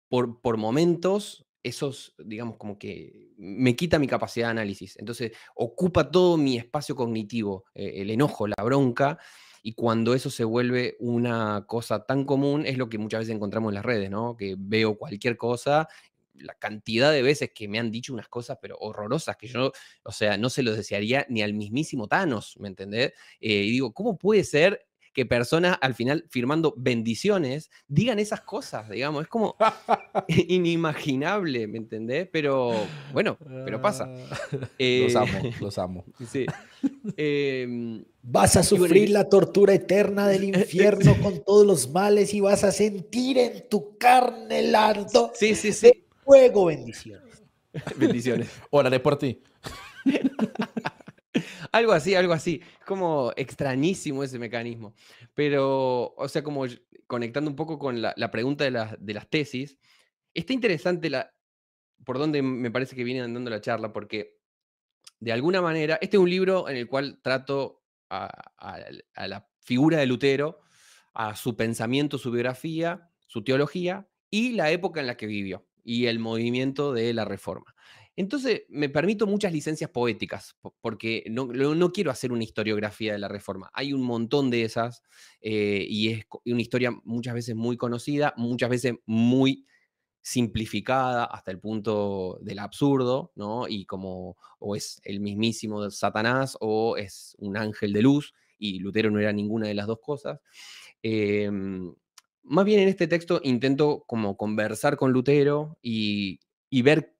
por, por momentos, esos, digamos, como que me quita mi capacidad de análisis. Entonces, ocupa todo mi espacio cognitivo, eh, el enojo, la bronca, y cuando eso se vuelve una cosa tan común, es lo que muchas veces encontramos en las redes, ¿no? Que veo cualquier cosa la cantidad de veces que me han dicho unas cosas, pero horrorosas, que yo, o sea, no se lo desearía ni al mismísimo Thanos, ¿me entendés? Eh, y digo, ¿cómo puede ser que personas al final firmando bendiciones digan esas cosas, digamos, es como inimaginable, ¿me entendés? Pero bueno, pero pasa. los amo, eh, los amo. Sí. Em, vas a sufrir la tortura eterna del infierno con todos los males y vas a sentir en tu carne el ardo sí, sí, sí. Fuego, bendiciones. bendiciones. Órale por ti. algo así, algo así. Como extrañísimo ese mecanismo. Pero, o sea, como conectando un poco con la, pregunta de, las tesis, está interesante la, por donde me parece que viene andando la charla, porque de alguna manera, este es un libro en el cual trato a la figura de Lutero, a su pensamiento, su biografía, su teología y la época en la que vivió y el movimiento de la reforma. Entonces, me permito muchas licencias poéticas, porque no, no, quiero hacer una historiografía de la reforma. Hay un montón de esas eh, y es una historia muchas veces muy conocida, muchas veces muy simplificada hasta el punto del absurdo, ¿no? Y como o es el mismísimo Satanás o es un ángel de luz, y Lutero no era ninguna de las dos cosas. Em, más bien en este texto intento como conversar con Lutero y, ver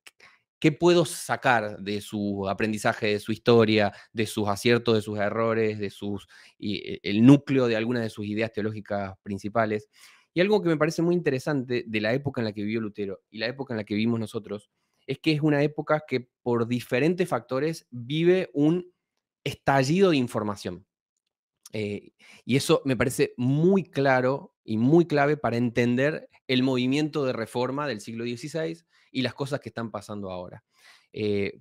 qué puedo sacar de su aprendizaje, de su historia, de sus aciertos, de sus errores, de sus, y, e, el núcleo de algunas de sus ideas teológicas principales. Y algo que me parece muy interesante de la época en la que vivió Lutero y la época en la que vivimos nosotros, es que es una época que por diferentes factores vive un estallido de información. Eh, y eso me parece muy claro y muy clave para entender el movimiento de reforma del siglo XVI y las cosas que están pasando ahora. Eh,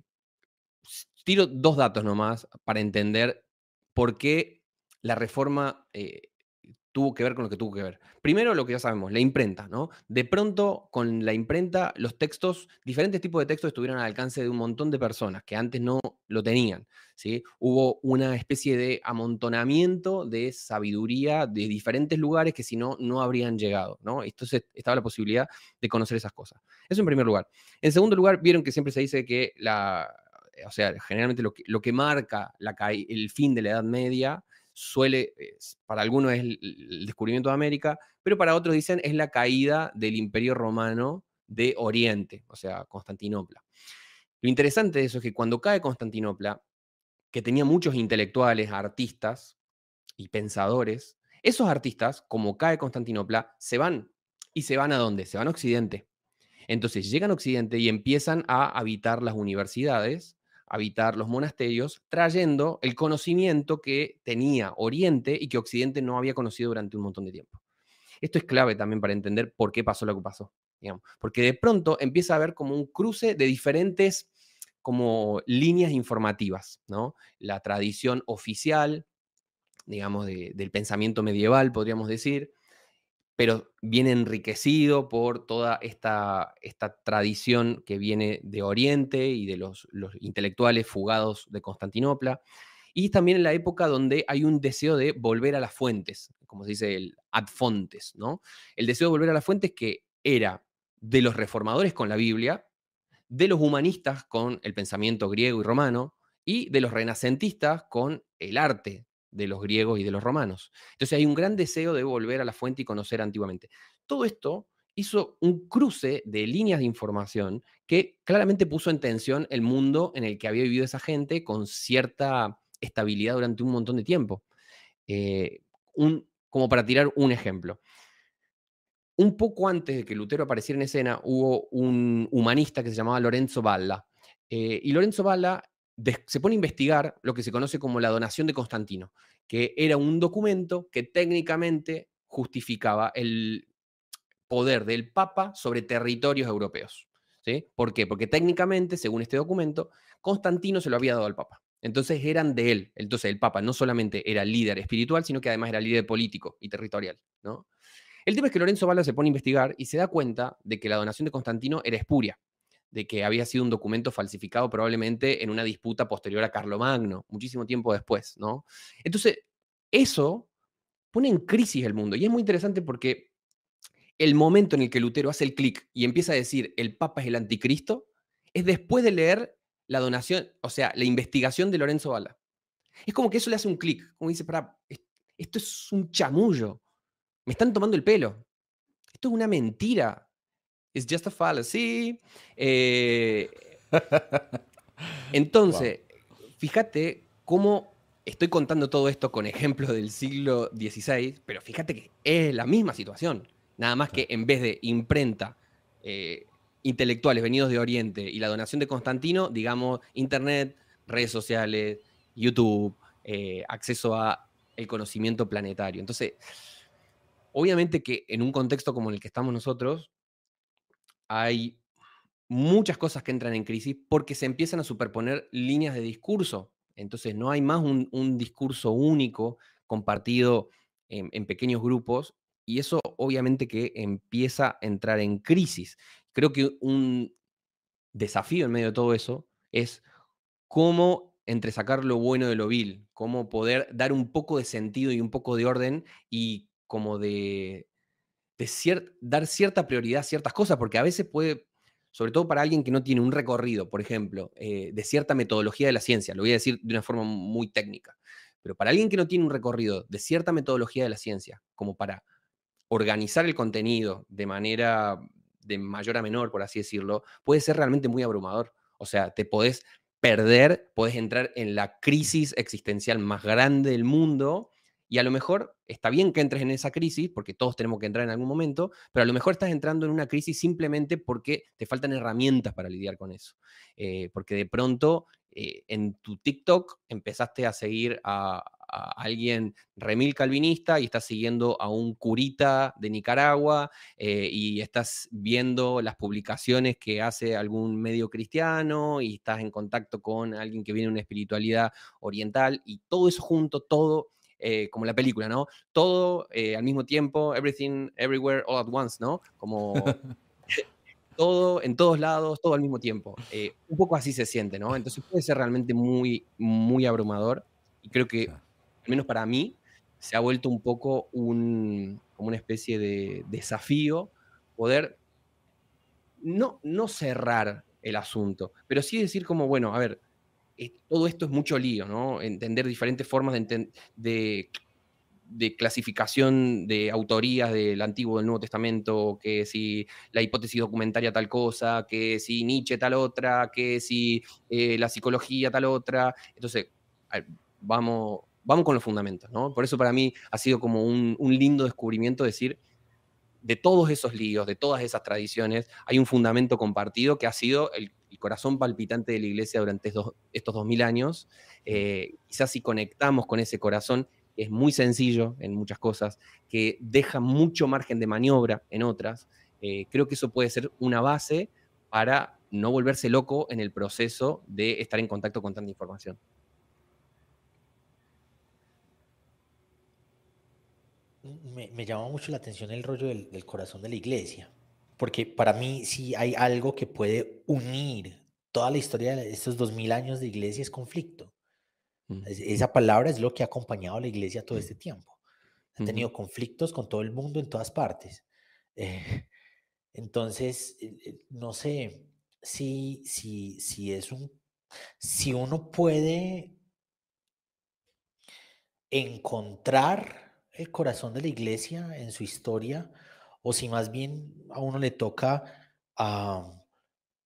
tiro dos datos nomás para entender por qué la reforma eh, tuvo que ver con lo que tuvo que ver. Primero, lo que ya sabemos, la imprenta, ¿no? De pronto, con la imprenta, los textos, diferentes tipos de textos estuvieron al alcance de un montón de personas que antes no lo tenían, ¿sí? Hubo una especie de amontonamiento de sabiduría de diferentes lugares que si no, no habrían llegado, ¿no? Entonces, estaba la posibilidad de conocer esas cosas. Eso en primer lugar. En segundo lugar, vieron que siempre se dice que la, o sea, generalmente lo que, lo que marca el fin de la Edad Media suele, para algunos es el, descubrimiento de América, pero para otros dicen es la caída del imperio romano de Oriente, o sea, Constantinopla. Lo interesante de eso es que cuando cae Constantinopla, que tenía muchos intelectuales, artistas y pensadores, esos artistas, como cae Constantinopla, se van. ¿Y se van a dónde? Se van a Occidente. Entonces llegan a Occidente y empiezan a habitar las universidades, habitar los monasterios, trayendo el conocimiento que tenía Oriente y que Occidente no había conocido durante un montón de tiempo. Esto es clave también para entender por qué pasó lo que pasó, porque de pronto empieza a haber como un cruce de diferentes como líneas informativas, ¿no? La tradición oficial, digamos, del pensamiento medieval, podríamos decir, pero viene enriquecido por toda esta, esta tradición que viene de Oriente y de los, los, intelectuales fugados de Constantinopla. Y también en la época donde hay un deseo de volver a las fuentes, como se dice el ad fontes, ¿no? El deseo de volver a las fuentes que era de los reformadores con la Biblia, de los humanistas con el pensamiento griego y romano y de los renacentistas con el arte de los griegos y de los romanos. Entonces hay un gran deseo de volver a la fuente y conocer antiguamente. Todo esto hizo un cruce de líneas de información que claramente puso en tensión el mundo en el que había vivido esa gente con cierta estabilidad durante un montón de tiempo. Eh, un, como para tirar un ejemplo. Un poco antes de que Lutero apareciera en escena, hubo un humanista que se llamaba Lorenzo Balla. Eh, y Lorenzo Balla se pone a investigar lo que se conoce como la donación de Constantino, que era un documento que técnicamente justificaba el poder del Papa sobre territorios europeos. ¿sí? ¿Por qué? Porque técnicamente, según este documento, Constantino se lo había dado al Papa. Entonces eran de él. Entonces el Papa no solamente era líder espiritual, sino que además era líder político y territorial. ¿no? El tema es que Lorenzo Bala se pone a investigar y se da cuenta de que la donación de Constantino era espuria, de que había sido un documento falsificado probablemente en una disputa posterior a Carlomagno, muchísimo tiempo después, ¿no? Entonces, eso pone en crisis el mundo y es muy interesante porque el momento en el que Lutero hace el clic y empieza a decir el Papa es el anticristo, es después de leer la donación, o sea, la investigación de Lorenzo Bala. Es como que eso le hace un clic, como dice, para, esto es un chamullo. Me están tomando el pelo. Esto es una mentira. It's just a fallacy. Eh, entonces, fíjate cómo estoy contando todo esto con ejemplos del siglo XVI, pero fíjate que es la misma situación. Nada más que en vez de imprenta, eh, intelectuales venidos de Oriente y la donación de Constantino, digamos, Internet, redes sociales, YouTube, eh, acceso a el conocimiento planetario. Entonces, Obviamente que en un contexto como el que estamos nosotros, hay muchas cosas que entran en crisis porque se empiezan a superponer líneas de discurso. Entonces no hay más un, discurso único compartido en, pequeños grupos y eso obviamente que empieza a entrar en crisis. Creo que un desafío en medio de todo eso es cómo entresacar lo bueno de lo vil, cómo poder dar un poco de sentido y un poco de orden y como de, dar cierta prioridad a ciertas cosas, porque a veces puede, sobre todo para alguien que no tiene un recorrido, por ejemplo, eh, de cierta metodología de la ciencia, lo voy a decir de una forma muy técnica, pero para alguien que no tiene un recorrido de cierta metodología de la ciencia, como para organizar el contenido de manera de mayor a menor, por así decirlo, puede ser realmente muy abrumador. O sea, te podés perder, podés entrar en la crisis existencial más grande del mundo y a lo mejor está bien que entres en esa crisis, porque todos tenemos que entrar en algún momento, pero a lo mejor estás entrando en una crisis simplemente porque te faltan herramientas para lidiar con eso. Eh, porque de pronto eh, en tu TikTok empezaste a seguir a, alguien remil calvinista y estás siguiendo a un curita de Nicaragua eh, y estás viendo las publicaciones que hace algún medio cristiano y estás en contacto con alguien que viene de una espiritualidad oriental y todo eso junto, todo eh, como la película, ¿no? Todo eh, al mismo tiempo, everything, everywhere, all at once, ¿no? Como todo en todos lados, todo al mismo tiempo. Eh, un poco así se siente, ¿no? Entonces puede ser realmente muy, muy abrumador y creo que, al menos para mí, se ha vuelto un poco un, como una especie de desafío poder no, no cerrar el asunto, pero sí decir como, bueno, a ver, todo esto es mucho lío, ¿no? Entender diferentes formas de, de, clasificación de autorías del Antiguo del Nuevo Testamento, que si la hipótesis documentaria tal cosa, que si Nietzsche tal otra, que si eh, la psicología tal otra. Entonces, vamos, vamos con los fundamentos, ¿no? Por eso para mí ha sido como un lindo descubrimiento decir, de todos esos líos, de todas esas tradiciones, hay un fundamento compartido que ha sido el, corazón palpitante de la iglesia durante estos, estos 2000 años. Eh, quizás si conectamos con ese corazón, es muy sencillo en muchas cosas, que deja mucho margen de maniobra en otras, eh, creo que eso puede ser una base para no volverse loco en el proceso de estar en contacto con tanta información. Me, me llama mucho la atención el rollo del, corazón de la iglesia, porque para mí si hay algo que puede unir toda la historia de estos dos mil años de iglesia es conflicto. Mm. Esa palabra es lo que ha acompañado a la iglesia todo este tiempo. Ha tenido conflictos con todo el mundo en todas partes. Eh, entonces, eh, eh, no sé si, si, si es un, si uno puede encontrar el corazón de la iglesia en su historia o si más bien a uno le toca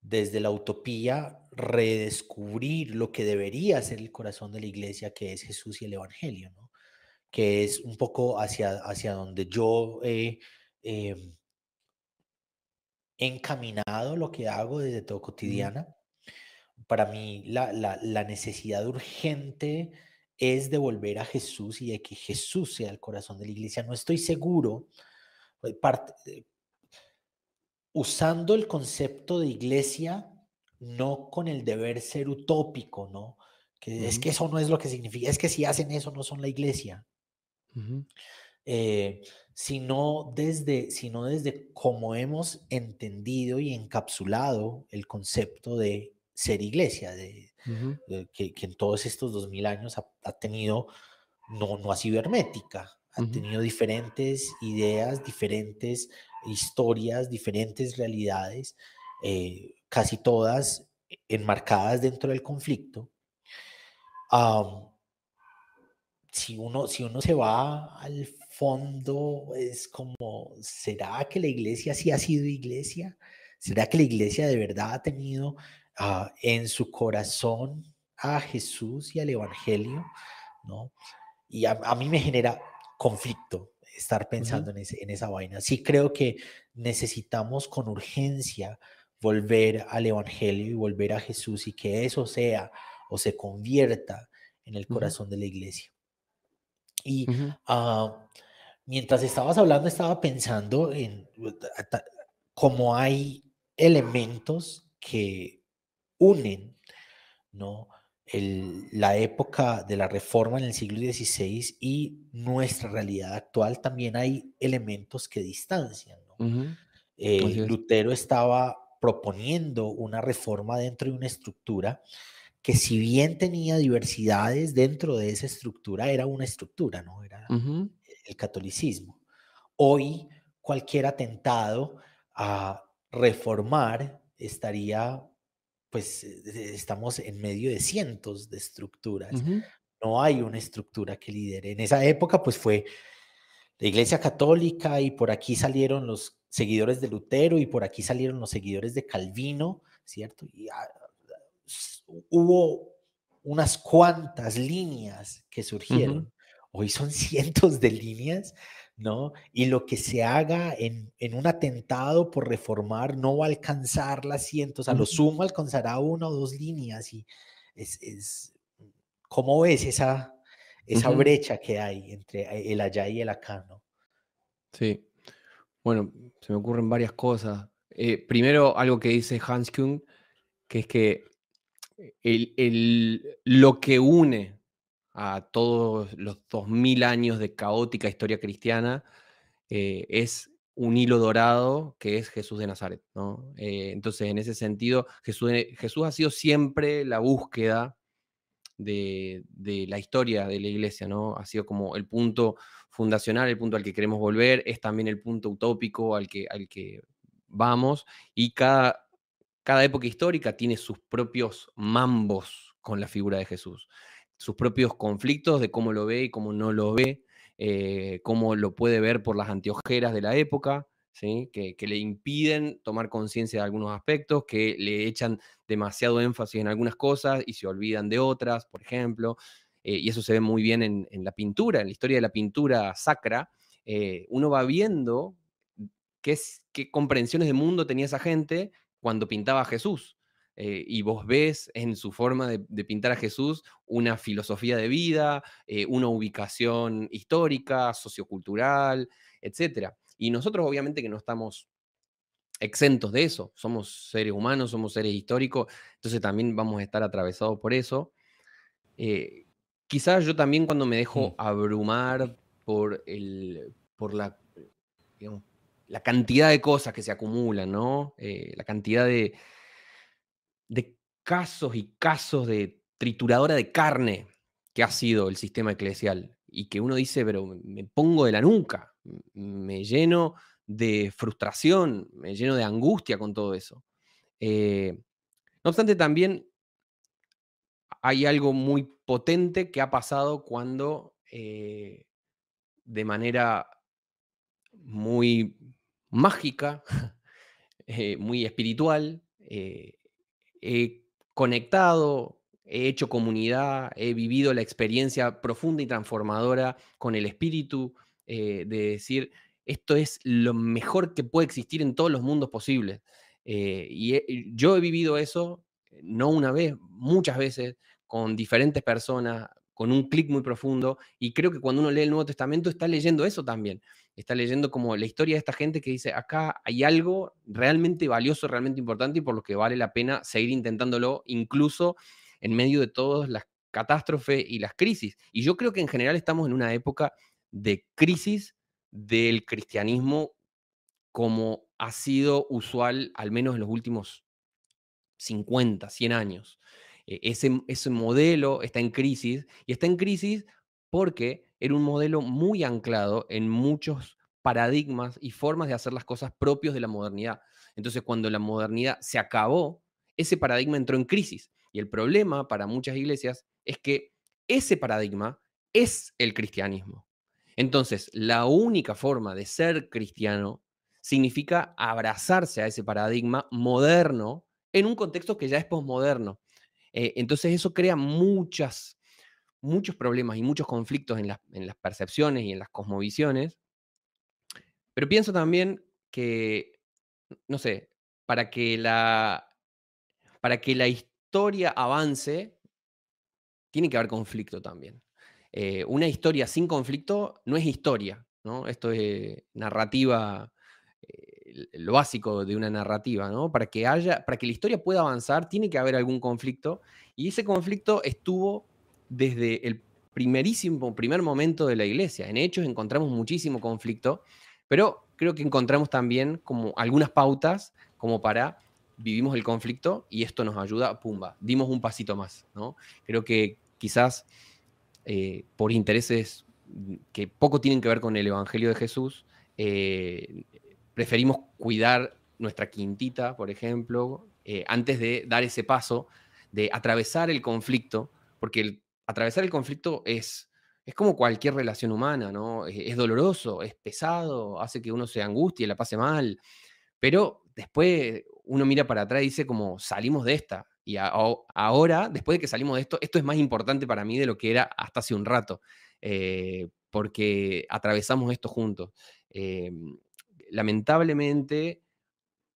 desde la utopía redescubrir lo que debería ser el corazón de la iglesia, que es Jesús y el Evangelio, ¿no? que es un poco hacia, hacia donde yo he em, encaminado lo que hago desde todo cotidiana. Para mí, la, la, la necesidad urgente es de volver a Jesús y de que Jesús sea el corazón de la iglesia. No estoy seguro, eh, eh, usando el concepto de iglesia, no con el deber ser utópico, ¿no? Que es que eso no es lo que significa, es que si hacen eso no son la iglesia. Eh, sino desde, sino desde cómo hemos entendido y encapsulado el concepto de ser iglesia, de, que, en todos estos dos mil años ha, tenido, no, no ha sido hermética, ha tenido diferentes ideas, diferentes historias, diferentes realidades, eh, casi todas enmarcadas dentro del conflicto. si, uno, si uno se va al fondo, es como, ¿será que la iglesia sí ha sido iglesia? ¿Será que la iglesia de verdad ha tenido Ah, en su corazón a Jesús y al Evangelio, ¿no? Y a, mí me genera conflicto estar pensando en, ese, en esa vaina. Sí creo que necesitamos con urgencia volver al Evangelio y volver a Jesús y que eso sea o se convierta en el corazón de la iglesia. Y ah, mientras estabas hablando, estaba pensando en cómo hay elementos que unen ¿no? la época de la reforma en el siglo XVI y nuestra realidad actual, también hay elementos que distancian. Eh, Lutero estaba proponiendo una reforma dentro de una estructura que si bien tenía diversidades dentro de esa estructura, era una estructura, ¿no? Era el catolicismo. Hoy cualquier atentado a reformar estaría pues eh, estamos en medio de cientos de estructuras. No hay una estructura que lidere. En esa época, pues fue la Iglesia Católica y por aquí salieron los seguidores de Lutero y por aquí salieron los seguidores de Calvino, ¿cierto? Y ah, hubo unas cuantas líneas que surgieron. Hoy son cientos de líneas ¿no? Y lo que se haga en, un atentado por reformar no va a alcanzar las cientos, a lo sumo alcanzará una o dos líneas y es, ¿cómo ves esa, esa brecha que hay entre el allá y el acá, ¿no? Sí, bueno, se me ocurren varias cosas. Eh, primero, algo que dice Hans Küng, que es que el, lo que une a todos los 2000 años de caótica historia cristiana, eh, es un hilo dorado que es Jesús de Nazaret. ¿no? Eh, entonces, en ese sentido, Jesús, Jesús, ha sido siempre la búsqueda de, la historia de la iglesia, ¿no? Ha sido como el punto fundacional, el punto al que queremos volver, es también el punto utópico al que, al que vamos, y cada, cada época histórica tiene sus propios mambos con la figura de Jesús sus propios conflictos de cómo lo ve y cómo no lo ve, eh, cómo lo puede ver por las anteojeras de la época, ¿sí? que, le impiden tomar conciencia de algunos aspectos, que le echan demasiado énfasis en algunas cosas y se olvidan de otras, por ejemplo. Eh, y eso se ve muy bien en, la pintura, en la historia de la pintura sacra. Eh, uno va viendo qué, qué comprensiones de mundo tenía esa gente cuando pintaba a Jesús. Eh, y vos ves en su forma de, pintar a Jesús una filosofía de vida, eh, una ubicación histórica, sociocultural, etc. Y nosotros obviamente que no estamos exentos de eso, somos seres humanos, somos seres históricos, entonces también vamos a estar atravesados por eso. Eh, quizás yo también cuando me dejo mm. abrumar por, el, por la, la cantidad de cosas que se acumulan, ¿no? la cantidad de, de casos y casos de trituradora de carne que ha sido el sistema eclesial y que uno dice, pero me pongo de la nuca, me lleno de frustración, me lleno de angustia con todo eso. Eh, no obstante, también hay algo muy potente que ha pasado cuando eh, de manera muy mágica, eh, muy espiritual, he conectado, he hecho comunidad, he vivido la experiencia profunda y transformadora con el espíritu eh, de decir, esto es lo mejor que puede existir en todos los mundos posibles. Eh, y yo he vivido eso, no una vez, muchas veces, con diferentes personas, con un clic muy profundo, y creo que cuando uno lee el Nuevo Testamento está leyendo eso también está leyendo como la historia de esta gente que dice, acá hay algo realmente valioso, realmente importante y por lo que vale la pena seguir intentándolo, incluso en medio de todas las catástrofes y las crisis. Y yo creo que en general estamos en una época de crisis del cristianismo como ha sido usual al menos en los últimos 50, 100 años. E, ese, ese modelo está en crisis y está en crisis porque era un modelo muy anclado en muchos paradigmas y formas de hacer las cosas propios de la modernidad. Entonces, cuando la modernidad se acabó, ese paradigma entró en crisis. Y el problema para muchas iglesias es que ese paradigma es el cristianismo. Entonces, la única forma de ser cristiano significa abrazarse a ese paradigma moderno en un contexto que ya es posmoderno. Eh, entonces, eso crea muchas muchos problemas y muchos conflictos en las, percepciones y en las cosmovisiones. Pero pienso también que, no sé, para que la, para que la historia avance, tiene que haber conflicto también. Eh, una historia sin conflicto no es historia, ¿no? Esto es narrativa, eh, lo básico de una narrativa, ¿no? Para que haya, para que la historia pueda avanzar, tiene que haber algún conflicto, y ese conflicto estuvo desde el primerísimo, primer momento de la iglesia. En hechos encontramos muchísimo conflicto, pero creo que encontramos también como algunas pautas como para vivimos el conflicto y esto nos ayuda, pumba, dimos un pasito más, ¿no? Creo que quizás eh, por intereses que poco tienen que ver con el Evangelio de Jesús, eh, preferimos cuidar nuestra quintita, por ejemplo, eh, antes de dar ese paso de atravesar el conflicto, porque el atravesar el conflicto es, es como cualquier relación humana, ¿no? Es, doloroso, es pesado, hace que uno se angustie, la pase mal, pero después uno mira para atrás y dice como salimos de esta. Y ahora, después de que salimos de esto, esto es más importante para mí de lo que era hasta hace un rato, eh, porque atravesamos esto juntos. Em, lamentablemente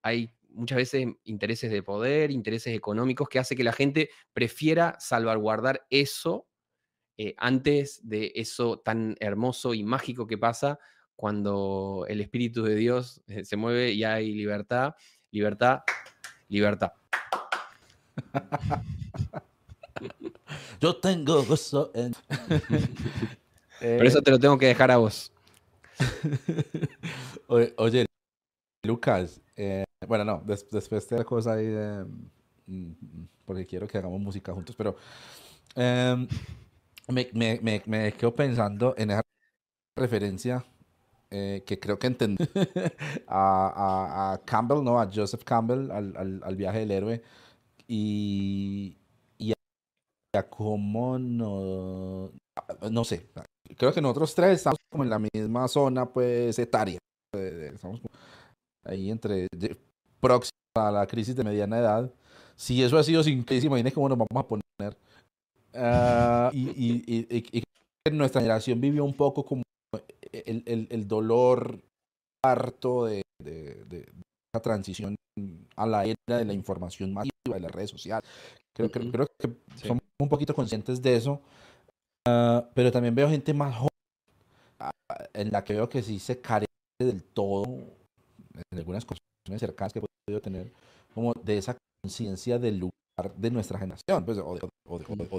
hay muchas veces intereses de poder, intereses económicos, que hace que la gente prefiera salvaguardar eso eh, antes de eso tan hermoso y mágico que pasa cuando el Espíritu de Dios eh, se mueve y hay libertad, libertad, libertad. Yo tengo gozo en... Pero eso te lo tengo que dejar a vos. Oye, Lucas, eh, bueno, no, después de esta cosa ahí mm, porque quiero que hagamos música juntos, pero em, me, me, me, me, quedo pensando en esa referencia eh, que creo que entendí a, a, Campbell, ¿no? A Joseph Campbell, al, al, al viaje del héroe, y, y a, cómo no, no sé, creo que nosotros tres estamos como en la misma zona, pues, etaria. Estamos ahí entre próxima a la crisis de mediana edad. Si eso ha sido sin crisis, imagínense cómo nos vamos a poner. Ah, y, y, y, nuestra generación vivió un poco como el, el, el, dolor harto de, esa transición a la era de la información masiva, de las redes sociales. Creo, creo que somos un poquito conscientes de eso, ah, pero también veo gente más joven ah, en la que veo que sí se carece del todo, en algunas conversaciones cercanas que he podido tener, como de esa conciencia del lugar de nuestra generación, pues, o,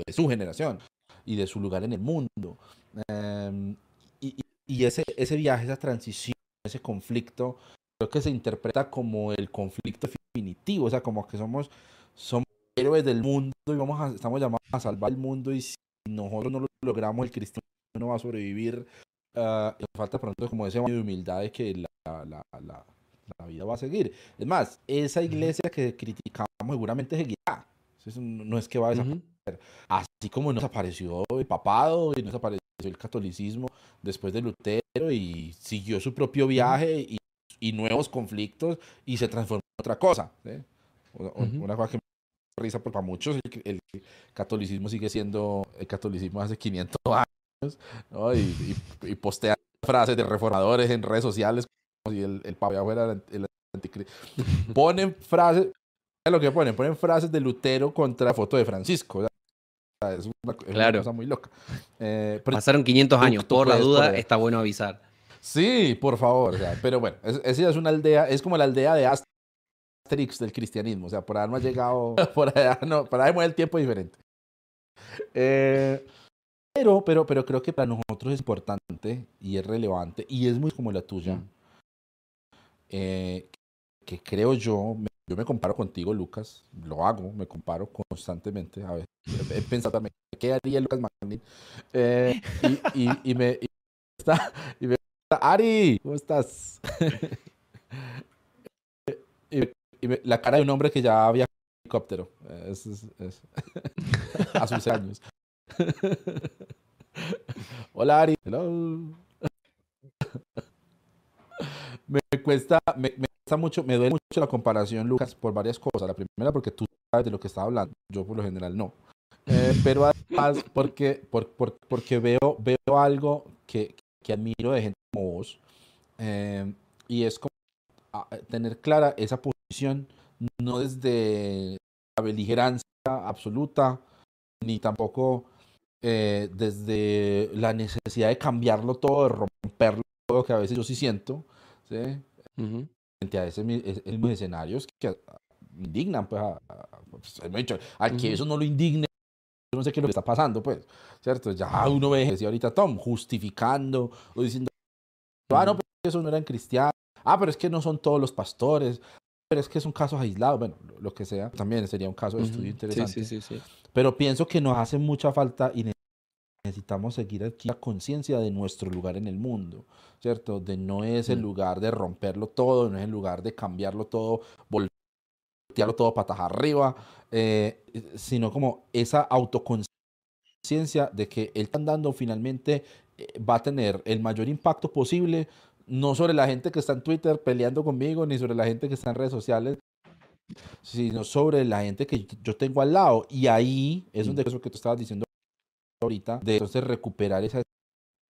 de, su generación y de su lugar en el mundo. Em, y, y ese, ese viaje, esa transición, ese conflicto, creo que se interpreta como el conflicto definitivo, o sea, como que somos, somos héroes del mundo y vamos a, estamos llamados a salvar el mundo y si nosotros no lo logramos, el cristiano no va a sobrevivir. Uh, falta pronto como ese de humildad de que la, la, la, la, vida va a seguir. Es más, esa iglesia que criticamos seguramente seguirá. Eso no es que va a desaparecer. Así como nos apareció el papado y nos apareció el catolicismo después de Lutero y siguió su propio viaje y, y nuevos conflictos y se transformó en otra cosa. Una, cosa que me risa porque para muchos el, catolicismo sigue siendo el catolicismo hace 500 años y, y, postean frases de reformadores en redes sociales si el, el papa fuera el, anticristo. Ponen frases, lo que ponen, ponen frases de Lutero contra la foto de Francisco. Es una, cosa muy loca. Eh, Pasaron 500 años, por la duda está bueno avisar. Sí, por favor. pero bueno, esa es una aldea, es como la aldea de Asterix del cristianismo. O sea, por ahí no ha llegado, por allá no, por ahí mueve el tiempo diferente. Eh, pero, pero, pero creo que para nosotros es importante y es relevante y es muy como la tuya. Mm. Eh, que creo yo, yo me comparo contigo, Lucas, lo hago, me comparo constantemente. A ver, he pensado también, ¿qué haría Lucas Magnin? Eh, y, y, y, me, está, y me Ari, ¿cómo estás? y, la cara de un hombre que ya había helicóptero. Es, a sus años. Hola Ari. Hello. Me cuesta, me, mucho, me duele mucho la comparación, Lucas, por varias cosas. La primera, porque tú sabes de lo que estaba hablando, yo por lo general no. Eh, pero además, porque, por, porque veo, veo algo que, que, admiro de gente como vos, eh, y es como tener clara esa posición, no desde la beligerancia absoluta, ni tampoco eh, desde la necesidad de cambiarlo todo, de romperlo todo, que a veces yo sí siento, ¿sí? frente a esos mismos escenarios que me indignan, pues, a, pues, que eso no lo indigne, yo no sé qué es lo que está pasando, pues, ¿cierto? Ya uno ve, decía ahorita Tom, justificando o diciendo, ah, no, pero eso no eran cristianos, ah, pero es que no son todos los pastores, pero es que es un caso aislado, bueno, lo que sea, también sería un caso de estudio interesante. Sí, sí, sí, pero pienso que nos hace mucha falta necesitamos seguir aquí la conciencia de nuestro lugar en el mundo, ¿cierto? De no es el mm. lugar de romperlo todo, no es el lugar de cambiarlo todo, voltearlo todo patas arriba, eh, sino como esa autoconciencia de que él está dando finalmente eh, va a tener el mayor impacto posible, no sobre la gente que está en Twitter peleando conmigo, ni sobre la gente que está en redes sociales, sino sobre la gente que yo tengo al lado. Y ahí es donde mm. eso que tú estabas diciendo ahorita, de entonces recuperar esa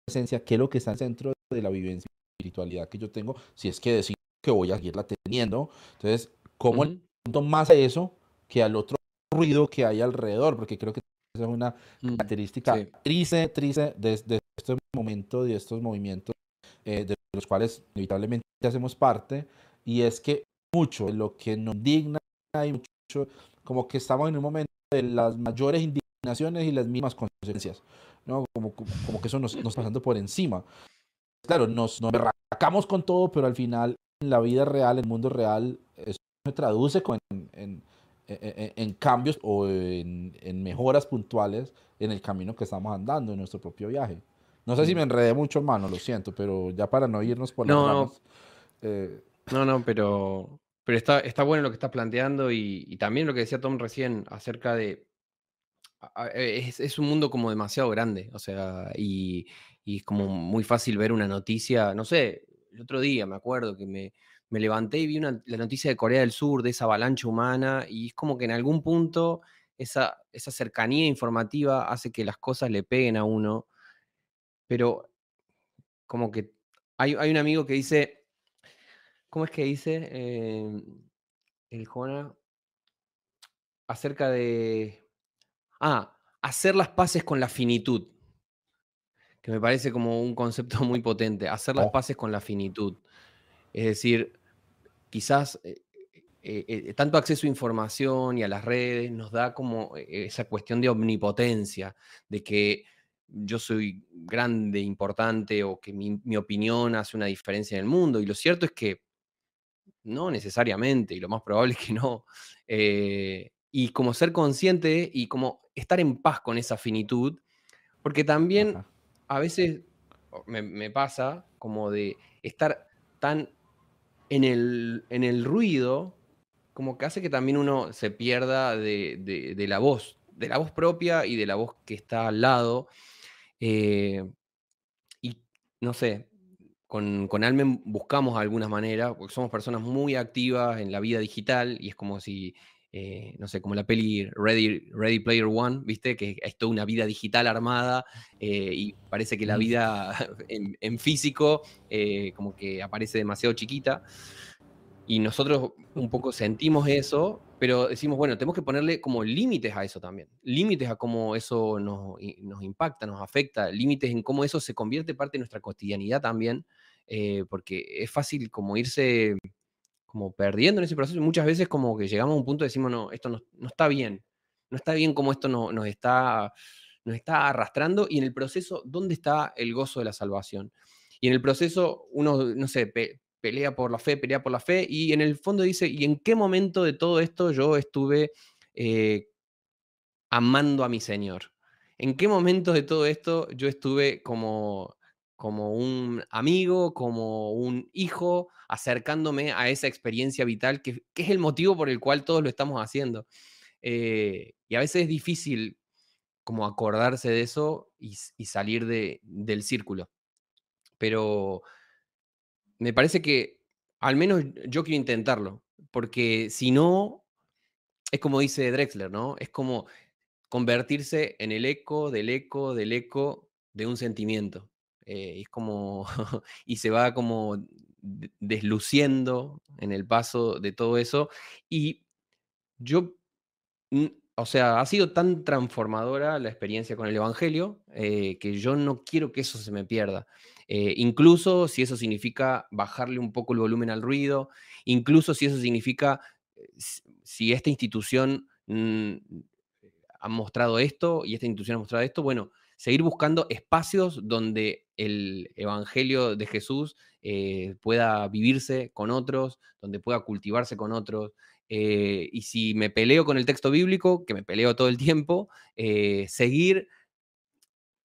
esencia, que es lo que está en centro de la vivencia y espiritualidad que yo tengo, si es que decido que voy a seguirla teniendo. Entonces, ¿cómo uh más a eso que al otro ruido que hay alrededor? Porque creo que esa es una característica triste, triste de, este momento, de estos movimientos eh, de los cuales inevitablemente hacemos parte, y es que mucho de lo que nos indigna y mucho, como que estamos en un momento de las mayores indignaciones y las mismas consecuencias, ¿no? Como, como que eso nos, nos pasando por encima. Claro, nos, nos berracamos con todo, pero al final, en la vida real, en el mundo real, eso se traduce con, en, en, en, cambios o en, mejoras puntuales en el camino que estamos andando, en nuestro propio viaje. No sé si me enredé mucho, hermano, lo siento, pero ya para no irnos por las no, eh, no, no, pero, pero está, está bueno lo que estás planteando y, y, también lo que decía Tom recién acerca de es, un mundo como demasiado grande, o sea, y, es como muy fácil ver una noticia, no sé, el otro día me acuerdo que me, levanté y vi una, la noticia de Corea del Sur, de esa avalancha humana, y es como que en algún punto esa, esa cercanía informativa hace que las cosas le peguen a uno, pero como que hay, hay un amigo que dice, ¿cómo es que dice em, el Juana? Acerca de, ah, hacer las paces con la finitud, que me parece como un concepto muy potente, hacer las oh. paces con la finitud. Es decir, quizás eh, eh, eh, tanto acceso a información y a las redes nos da como esa cuestión de omnipotencia, de que yo soy grande, importante o que mi, opinión hace una diferencia en el mundo. Y lo cierto es que no necesariamente, y lo más probable es que no. Eh, y como ser consciente y como estar en paz con esa finitud, porque también a veces me, pasa como de estar tan en el, en el ruido, como que hace que también uno se pierda de, de la voz, de la voz propia y de la voz que está al lado. Eh, y no sé, con, con, Almen buscamos algunas maneras, porque somos personas muy activas en la vida digital y es como si, eh, no sé, como la peli Ready, Ready Player One, ¿viste? Que es toda una vida digital armada eh, y parece que la vida en, en físico como que aparece demasiado chiquita. Y nosotros un poco sentimos eso, pero decimos, bueno, tenemos que ponerle como límites a eso también, límites a cómo eso nos, nos impacta, nos afecta, límites en cómo eso se convierte parte de nuestra cotidianidad también, eh, porque es fácil como irse como perdiendo en ese proceso muchas veces como que llegamos a un punto y decimos, no, esto no, no está bien, no está bien como esto no, nos, está, nos está arrastrando y en el proceso, ¿dónde está el gozo de la salvación? Y en el proceso uno, no sé, pelea por la fe, pelea por la fe, y en el fondo dice, ¿y en qué momento de todo esto yo estuve eh, amando a mi Señor? ¿En qué momento de todo esto yo estuve como, como un amigo, como un hijo, acercándome a esa experiencia vital que, es el motivo por el cual todos lo estamos haciendo? Eh, y a veces es difícil como acordarse de eso y, y salir de, del círculo. Pero me parece que al menos yo quiero intentarlo, porque si no, es como dice Drexler, ¿no? Es como convertirse en el eco del eco del eco de un sentimiento. Eh, es como, y se va como desluciendo en el paso de todo eso. Y yo, o sea, ha sido tan transformadora la experiencia con el Evangelio eh, que yo no quiero que eso se me pierda. Eh, incluso si eso significa bajarle un poco el volumen al ruido, incluso si eso significa, si esta institución mm, ha mostrado esto y esta institución ha mostrado esto, bueno, seguir buscando espacios donde el Evangelio de Jesús eh, pueda vivirse con otros, donde pueda cultivarse con otros. y si me peleo con el texto bíblico, que me peleo todo el tiempo, seguir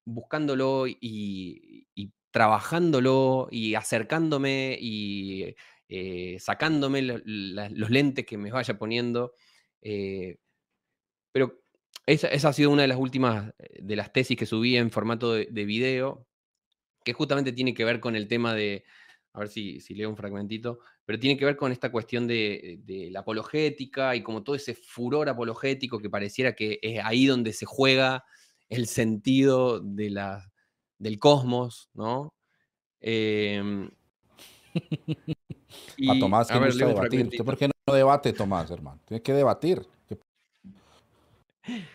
buscándolo y, trabajándolo y acercándome y eh, sacándome los lentes que me vaya poniendo. Eh, pero esa, ha sido una de las últimas eh, de las tesis que subí en formato de, video, que justamente tiene que ver con el tema de, a ver si, leo un fragmentito, pero tiene que ver con esta cuestión de, de, la apologética y como todo ese furor apologético que pareciera que es ahí donde se juega el sentido de la, del cosmos, ¿no? Em, a Tomás que gusta debatir. por qué no debate, Tomás, hermano? Tiene que debatir.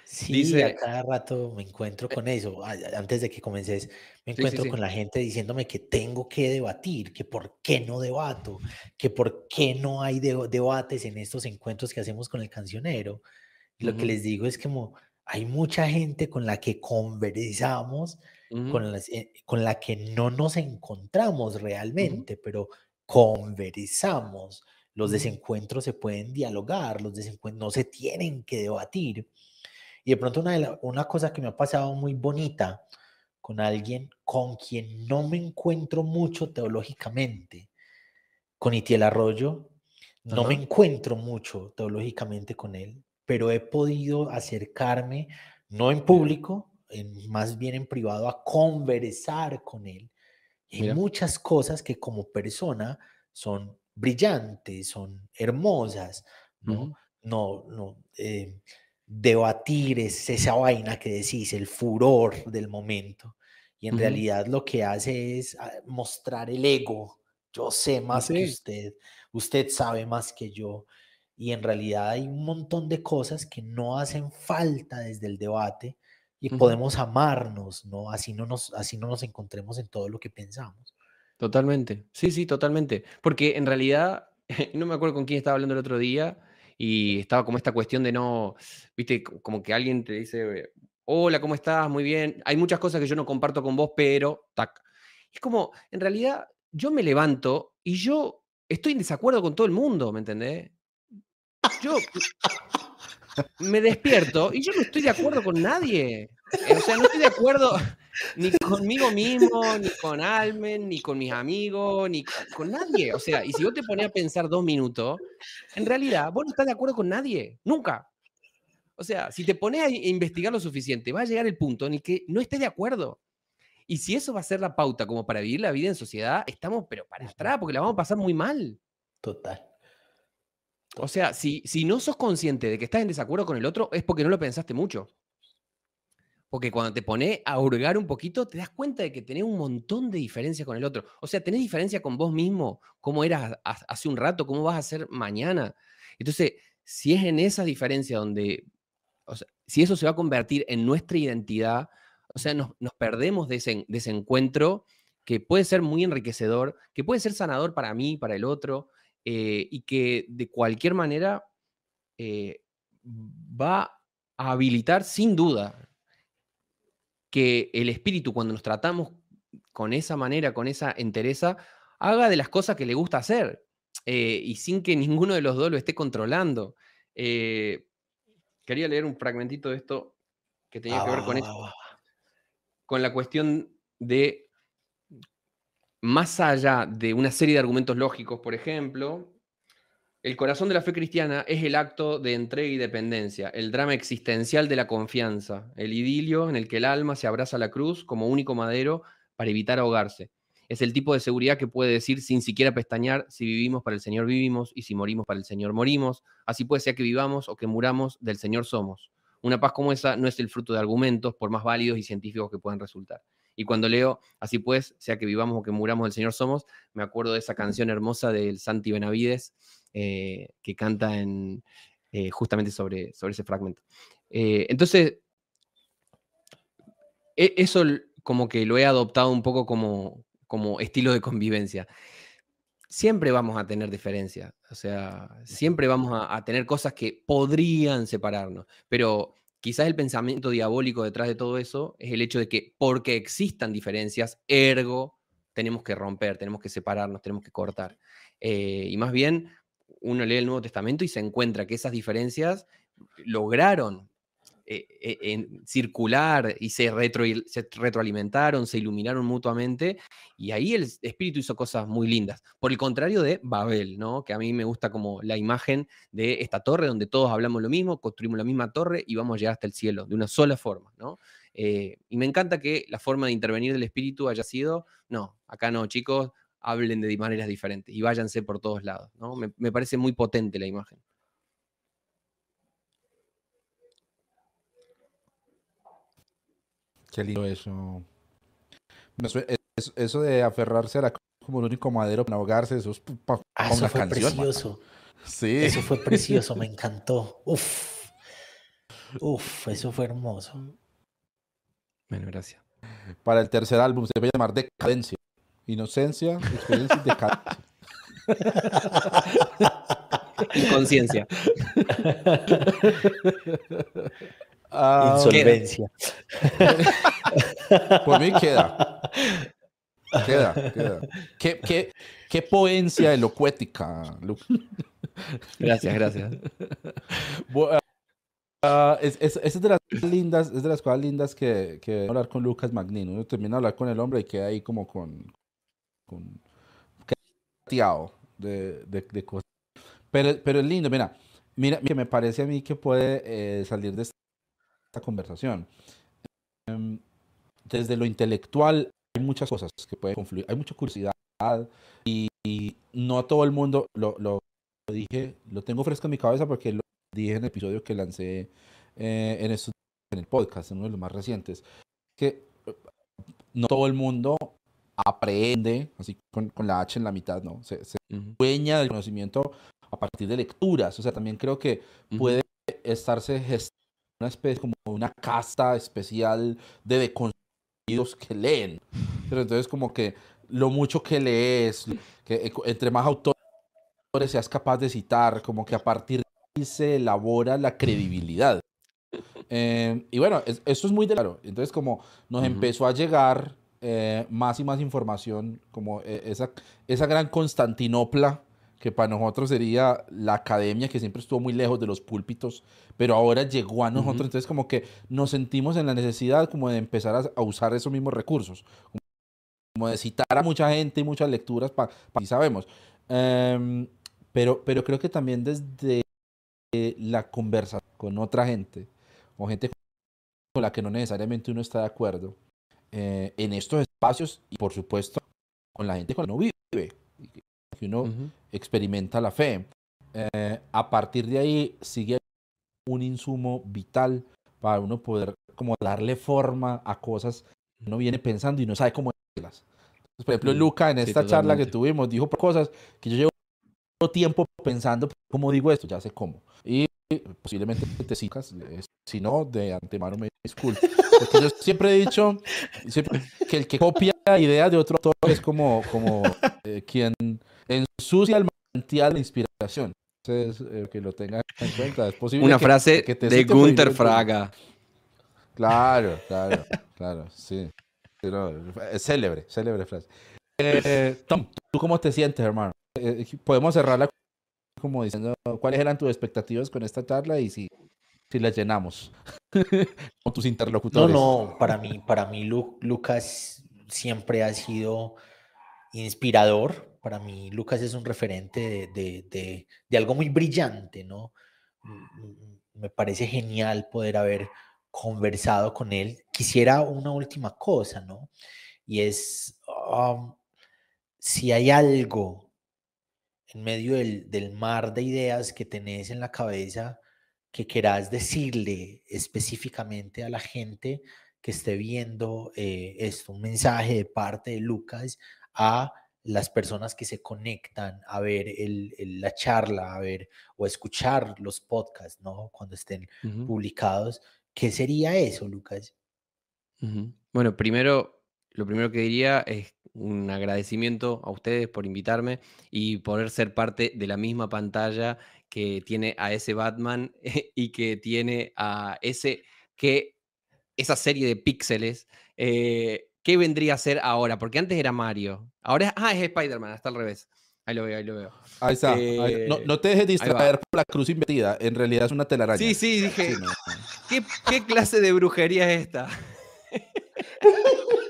Sí, a cada rato me encuentro con eso. Antes de que comences, me encuentro con la gente diciéndome que tengo que debatir, que por qué no debato, que por qué no hay debates en estos encuentros que hacemos con el cancionero. lo que les digo es como hay mucha gente con la que conversamos, con, eh, con, la que no nos encontramos realmente, pero conversamos. Los desencuentros se pueden dialogar, los desencuentros no se tienen que debatir. Y de pronto una, una cosa que me ha pasado muy bonita con alguien con quien no me encuentro mucho teológicamente, con Itiel Arroyo, no me encuentro mucho teológicamente con él, pero he podido acercarme, no en público, más bien en privado, a conversar con él. hay muchas cosas que como persona son brillantes, son hermosas, ¿no? No, no. Eh, debatir es esa vaina que decís, el furor del momento. Y en realidad lo que hace es ah, mostrar el ego yo sé más que usted, usted sabe más que yo. Y en realidad hay un montón de cosas que no hacen falta desde el debate y podemos amarnos, ¿no? Así no, nos, así no nos encontremos en todo lo que pensamos. Totalmente, sí, sí, totalmente. Porque en realidad, no me acuerdo con quién estaba hablando el otro día y estaba como esta cuestión de no, viste, como que alguien te dice, hola, ¿cómo estás? Muy bien. Hay muchas cosas que yo no comparto con vos, pero, tac. Es como, en realidad, yo me levanto y yo estoy en desacuerdo con todo el mundo, ¿me entendés? Yo me despierto y yo no estoy de acuerdo con nadie. O sea, no estoy de acuerdo ni conmigo mismo, ni con Almen, ni con mis amigos, ni con, nadie. O sea, y si vos te pones a pensar dos minutos, en realidad vos no estás de acuerdo con nadie, nunca. O sea, si te pones a investigar lo suficiente, va a llegar el punto en el que no estés de acuerdo. Y si eso va a ser la pauta como para vivir la vida en sociedad, estamos pero para atrás, porque la vamos a pasar muy mal. Total. O sea, si, si no sos consciente de que estás en desacuerdo con el otro, es porque no lo pensaste mucho. Porque cuando te pones a hurgar un poquito, te das cuenta de que tenés un montón de diferencias con el otro. O sea, tenés diferencia con vos mismo, cómo eras hace un rato, cómo vas a ser mañana. Entonces, si es en esa diferencia donde, o sea, si eso se va a convertir en nuestra identidad, o sea, nos, perdemos de ese, de encuentro que puede ser muy enriquecedor, que puede ser sanador para mí, para el otro, eh, y que de cualquier manera eh, va a habilitar sin duda que el espíritu cuando nos tratamos con esa manera, con esa entereza, haga de las cosas que le gusta hacer eh, y sin que ninguno de los dos lo esté controlando. quería leer un fragmentito de esto que tenía que ver con ah. con la cuestión de más allá de una serie de argumentos lógicos, por ejemplo, el corazón de la fe cristiana es el acto de entrega y dependencia, el drama existencial de la confianza, el idilio en el que el alma se abraza a la cruz como único madero para evitar ahogarse. Es el tipo de seguridad que puede decir sin siquiera pestañear, si vivimos para el Señor vivimos y si morimos para el Señor morimos. Así puede ser que vivamos o que muramos, del Señor somos. Una paz como esa no es el fruto de argumentos, por más válidos y científicos que puedan resultar. Y cuando leo, así pues, sea que vivamos o que muramos, del Señor somos, me acuerdo de esa canción hermosa del Santi Benavides, eh, que canta en, eh, justamente sobre, sobre ese fragmento. Eh, entonces, e, eso como que lo he adoptado un poco como, como estilo de convivencia. Siempre vamos a tener diferencias, o sea, siempre vamos a, a tener cosas que podrían separarnos, pero quizás el pensamiento diabólico detrás de todo eso es el hecho de que porque existan diferencias, ergo, tenemos que romper, tenemos que separarnos, tenemos que cortar. y más bien, uno lee el Nuevo Testamento y se encuentra que esas diferencias lograron eh, eh, en circular y se, retroalimentaron, se iluminaron mutuamente y ahí el espíritu hizo cosas muy lindas. Por el contrario de Babel, ¿no? que a mí me gusta como la imagen de esta torre donde todos hablamos lo mismo, construimos la misma torre y vamos a llegar hasta el cielo de una sola forma. ¿no? Eh, y me encanta que la forma de intervenir del espíritu haya sido, no, acá no, chicos, hablen de maneras diferentes y váyanse por todos lados. ¿no? Me, parece muy potente la imagen. Qué lindo eso. Eso, de aferrarse a la como el único madero para ahogarse, eso es para ah, eso fue precioso. Sí. Eso fue precioso, me encantó. Uf. Uf, eso fue hermoso. Bueno, gracias. Para el tercer álbum se debe llamar Decadencia. Inocencia, experiencia y decadencia. Inconsciencia. Ah, Insolvencia. Por mí queda. Queda, queda. ¿Qué, qué, qué poencia elocuética, Gracias, gracias. Uh, es, es, es, de las lindas, es de las cosas lindas que, que hablar con Lucas Magnino. Uno termina de hablar con el hombre y queda ahí como con, con de, de, de, cosas. Pero, pero es lindo, mira, mira, que me parece a mí que puede eh, salir de esta conversación. Em, desde lo intelectual hay muchas cosas que pueden confluir, hay mucha curiosidad y, no todo el mundo lo, lo, dije, lo tengo fresco en mi cabeza porque lo dije en el episodio que lancé eh, en, en el podcast, en uno de los más recientes, que no todo el mundo aprende, así con, la H en la mitad, ¿no? Se, dueña del conocimiento a partir de lecturas. O sea, también creo que puede estarse gestando una especie como una casta especial de deconstruidos que leen. Pero entonces como que lo mucho que lees, que entre más autores seas capaz de citar, como que a partir de ahí se elabora la credibilidad. Eh, y bueno, esto es muy claro. Entonces como nos empezó a llegar eh, más y más información, como eh, esa, esa gran Constantinopla que para nosotros sería la academia que siempre estuvo muy lejos de los púlpitos, pero ahora llegó a nosotros, entonces como que nos sentimos en la necesidad como de empezar a, usar esos mismos recursos, como de citar a mucha gente y muchas lecturas para pa, sabemos. Em, pero, pero creo que también desde la conversación con otra gente, o gente con la que no necesariamente uno está de acuerdo, eh, en estos espacios y por supuesto con la gente con la que uno vive, que uno experimenta la fe. Eh, a partir de ahí sigue un insumo vital para uno poder como darle forma a cosas que uno viene pensando y no sabe cómo decirlas. por ejemplo, Luca en esta charla que tuvimos dijo cosas que yo llevo tiempo pensando cómo digo esto, ya sé cómo. Y posiblemente te sigas, si no, de antemano me disculpo. Porque yo siempre he dicho que el que copia ideas de otro autor es como, como eh, quien ensucia el manantial de inspiración. Entonces, eh, que lo tenga en cuenta. Es posible Una frase de Gunther Fraga. Claro, claro, claro, sí. es célebre, célebre frase. Eh, Tom, ¿tú cómo te sientes, hermano? Eh, podemos cerrarla como diciendo cuáles eran tus expectativas con esta charla y si, si las llenamos con tus interlocutores. No, no, para mí, para mí Lucas siempre ha sido inspirador para mí Lucas es un referente de, algo muy brillante, ¿no? Mm, mm, me parece genial poder haber conversado con él. Quisiera una última cosa, ¿no? Y es, um, si hay algo en medio del, mar de ideas que tenés en la cabeza que querás decirle específicamente a la gente que esté viendo eh, esto, un mensaje de parte de Lucas a las personas que se conectan a ver la charla, a ver o escuchar los podcasts, ¿no? Cuando estén publicados. ¿Qué sería eso, Lucas? Bueno, primero, lo primero que diría es un agradecimiento a ustedes por invitarme y poder ser parte de la misma pantalla que tiene a ese Batman y que tiene a ese que esa serie de píxeles eh, ¿Qué vendría a ser ahora? Porque antes era Mario. Ahora es, ah, es Spider-Man, está al revés. Ahí lo veo, ahí lo veo. Ahí está. Eh, no, te dejes distraer por la cruz invertida. En realidad es una telaraña. Sí, sí, dije. ¿qué, clase de brujería es esta?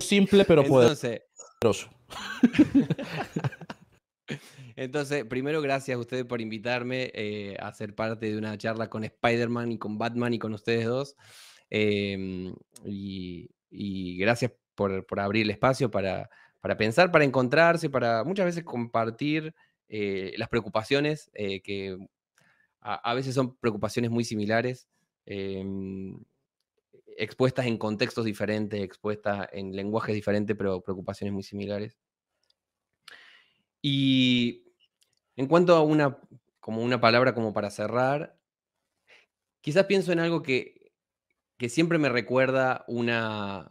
Simple pero poderoso. Entonces, primero, gracias a ustedes por invitarme eh, a ser parte de una charla con Spider-Man y con Batman y con ustedes dos. Em, y, y gracias por, abrir el espacio para, pensar, para encontrarse, para muchas veces compartir eh, las preocupaciones, eh, que a, veces son preocupaciones muy similares, em, expuestas en contextos diferentes, expuestas en lenguajes diferentes, pero preocupaciones muy similares. Y en cuanto a una, como una palabra como para cerrar, quizás pienso en algo que que siempre me recuerda una,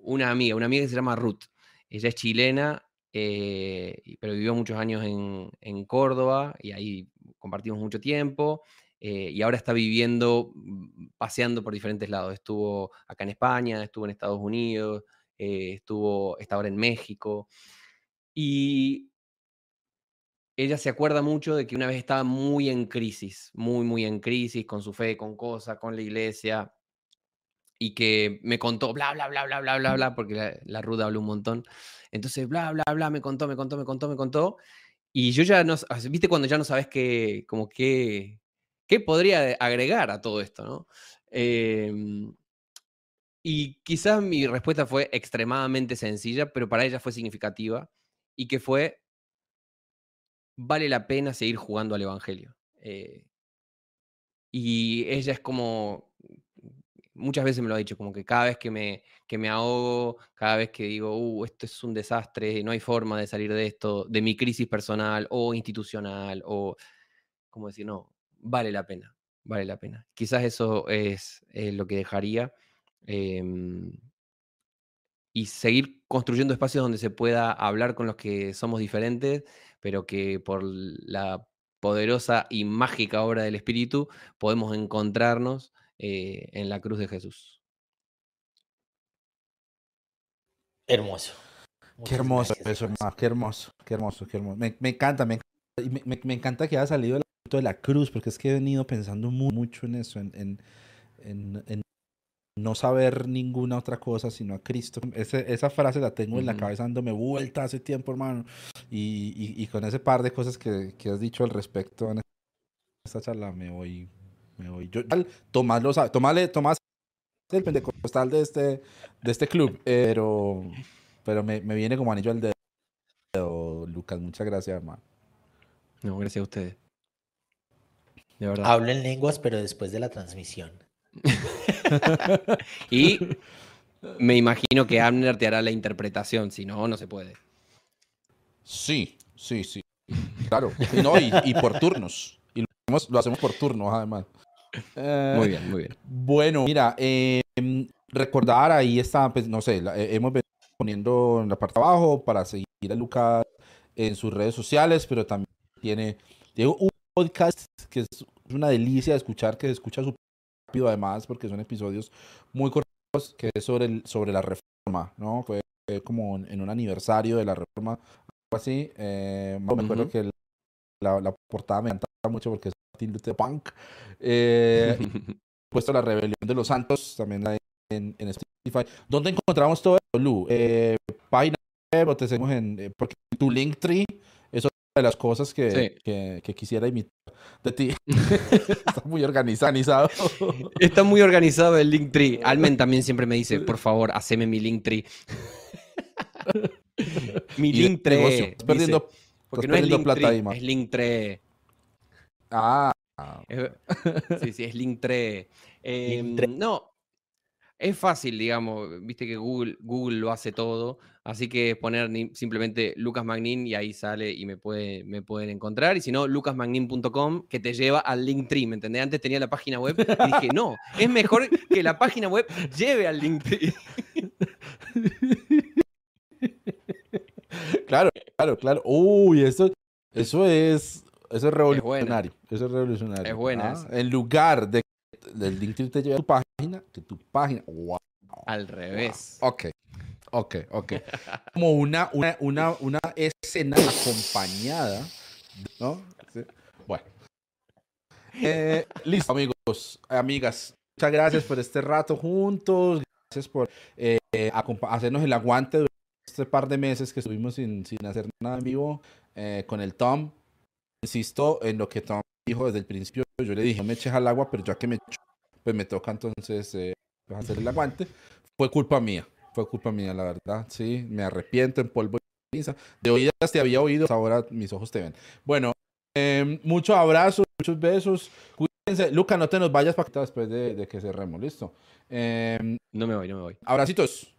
una amiga, una amiga que se llama Ruth. Ella es chilena, eh, pero vivió muchos años en, Córdoba y ahí compartimos mucho tiempo. Eh, y ahora está viviendo, mm, paseando por diferentes lados. Estuvo acá en España, estuvo en Estados Unidos, eh, estuvo, está ahora en México. Y ella se acuerda mucho de que una vez estaba muy en crisis, muy, muy en crisis con su fe, con cosas, con la iglesia y que me contó bla, bla, bla, bla, bla, bla, bla, porque la, Ruda habló un montón. Entonces, bla, bla, bla, me contó, me contó, me contó, me contó. Y yo ya no, viste cuando ya no sabes qué, como qué, qué podría agregar a todo esto, ¿no? Em, y quizás mi respuesta fue extremadamente sencilla, pero para ella fue significativa, y que fue, vale la pena seguir jugando al Evangelio. Eh, y ella es como, muchas veces me lo ha dicho, como que cada vez que me, que me ahogo, cada vez que digo, uh, esto es un desastre, no hay forma de salir de esto, de mi crisis personal o institucional, o, como decir, no, vale la pena, vale la pena. Quizás eso es, lo que dejaría. Em, y seguir construyendo espacios donde se pueda hablar con los que somos diferentes, pero que por la poderosa y mágica obra del Espíritu podemos encontrarnos eh, en la cruz de Jesús. Hermoso. qué hermoso eso, qué hermoso, qué hermoso, qué hermoso. Me, encanta, me, me, encanta que haya salido de la cruz, porque es que he venido pensando mucho en eso, en, en no saber ninguna otra cosa sino a Cristo. esa frase la tengo en la cabeza dándome vuelta hace tiempo, hermano. Y, con ese par de cosas que, has dicho al respecto en esta charla, me voy. Me voy. Yo, Tomás lo sabe. Tomás, el pentecostal de este, de este club. Pero, pero me, viene como anillo al dedo, Lucas. Muchas gracias, hermano. No, gracias a ustedes. De verdad. Hablo en lenguas, pero después de la transmisión. y me imagino que Abner te hará la interpretación, si no, no se puede. Sí, sí, sí. Claro. y, por turnos. Y lo hacemos, por turnos, además. muy bien, muy bien. Bueno, mira, em, recordar ahí está, pues, no sé, eh, hemos venido poniendo en la parte de abajo para seguir a Lucas en sus redes sociales, pero también tiene, tiene un podcast que es una delicia de escuchar, que se escucha su además, porque son episodios muy cortos, que es sobre, el, sobre la reforma, ¿no? Fue como en un aniversario de la reforma, algo así. Eh, me acuerdo que la, la, portada me encanta mucho porque es Martin Luther Punk. Eh, puesto la rebelión de los santos, también en, en Spotify. ¿Dónde encontramos todo esto, Lu? Eh, página web o te seguimos en... Eh, porque tu Linktree de las cosas que, que, quisiera imitar de ti. Está muy organizado. Está muy organizado el Linktree. Almen también siempre me dice, por favor, haceme mi Linktree. mi Linktree. Estás perdiendo, porque no es Linktree, plata ahí, es Linktree. Ah. sí, sí, es Linktree. Eh, no, es fácil, digamos, viste que Google, Google lo hace todo, así que poner simplemente Lucas Magnin y ahí sale y me, puede, me pueden encontrar. Y si no, lucasmagnin.com, que te lleva al Linktree, ¿me entendés? Antes tenía la página web y dije, no, es mejor que la página web lleve al Linktree. Claro, claro, claro. Uy, eso, eso es, eso es revolucionario. eso es revolucionario. Es buena. ¿ah? En lugar de el Linktree te lleva a tu página, que tu página, wow. Al revés. Ok, ok, ok. Como una, una, una, una escena acompañada, ¿no? Bueno. Eh, listo, amigos, amigas. Muchas gracias por este rato juntos. Gracias por eh, hacernos el aguante durante este par de meses que estuvimos sin, sin hacer nada en vivo eh, con el Tom. Insisto en lo que Tom dijo desde el principio. Yo le dije, no me eches al agua, pero ya que me pues me toca entonces eh, hacer el aguante. Fue culpa mía, fue culpa mía, la verdad. Sí, me arrepiento en polvo y De oídas te había oído, ahora mis ojos te ven. Bueno, eh, muchos abrazos, muchos besos. Cuídense. Luca, no te nos vayas para que después de, que cerremos, ¿listo? Em, no me voy, no me voy. Abracitos.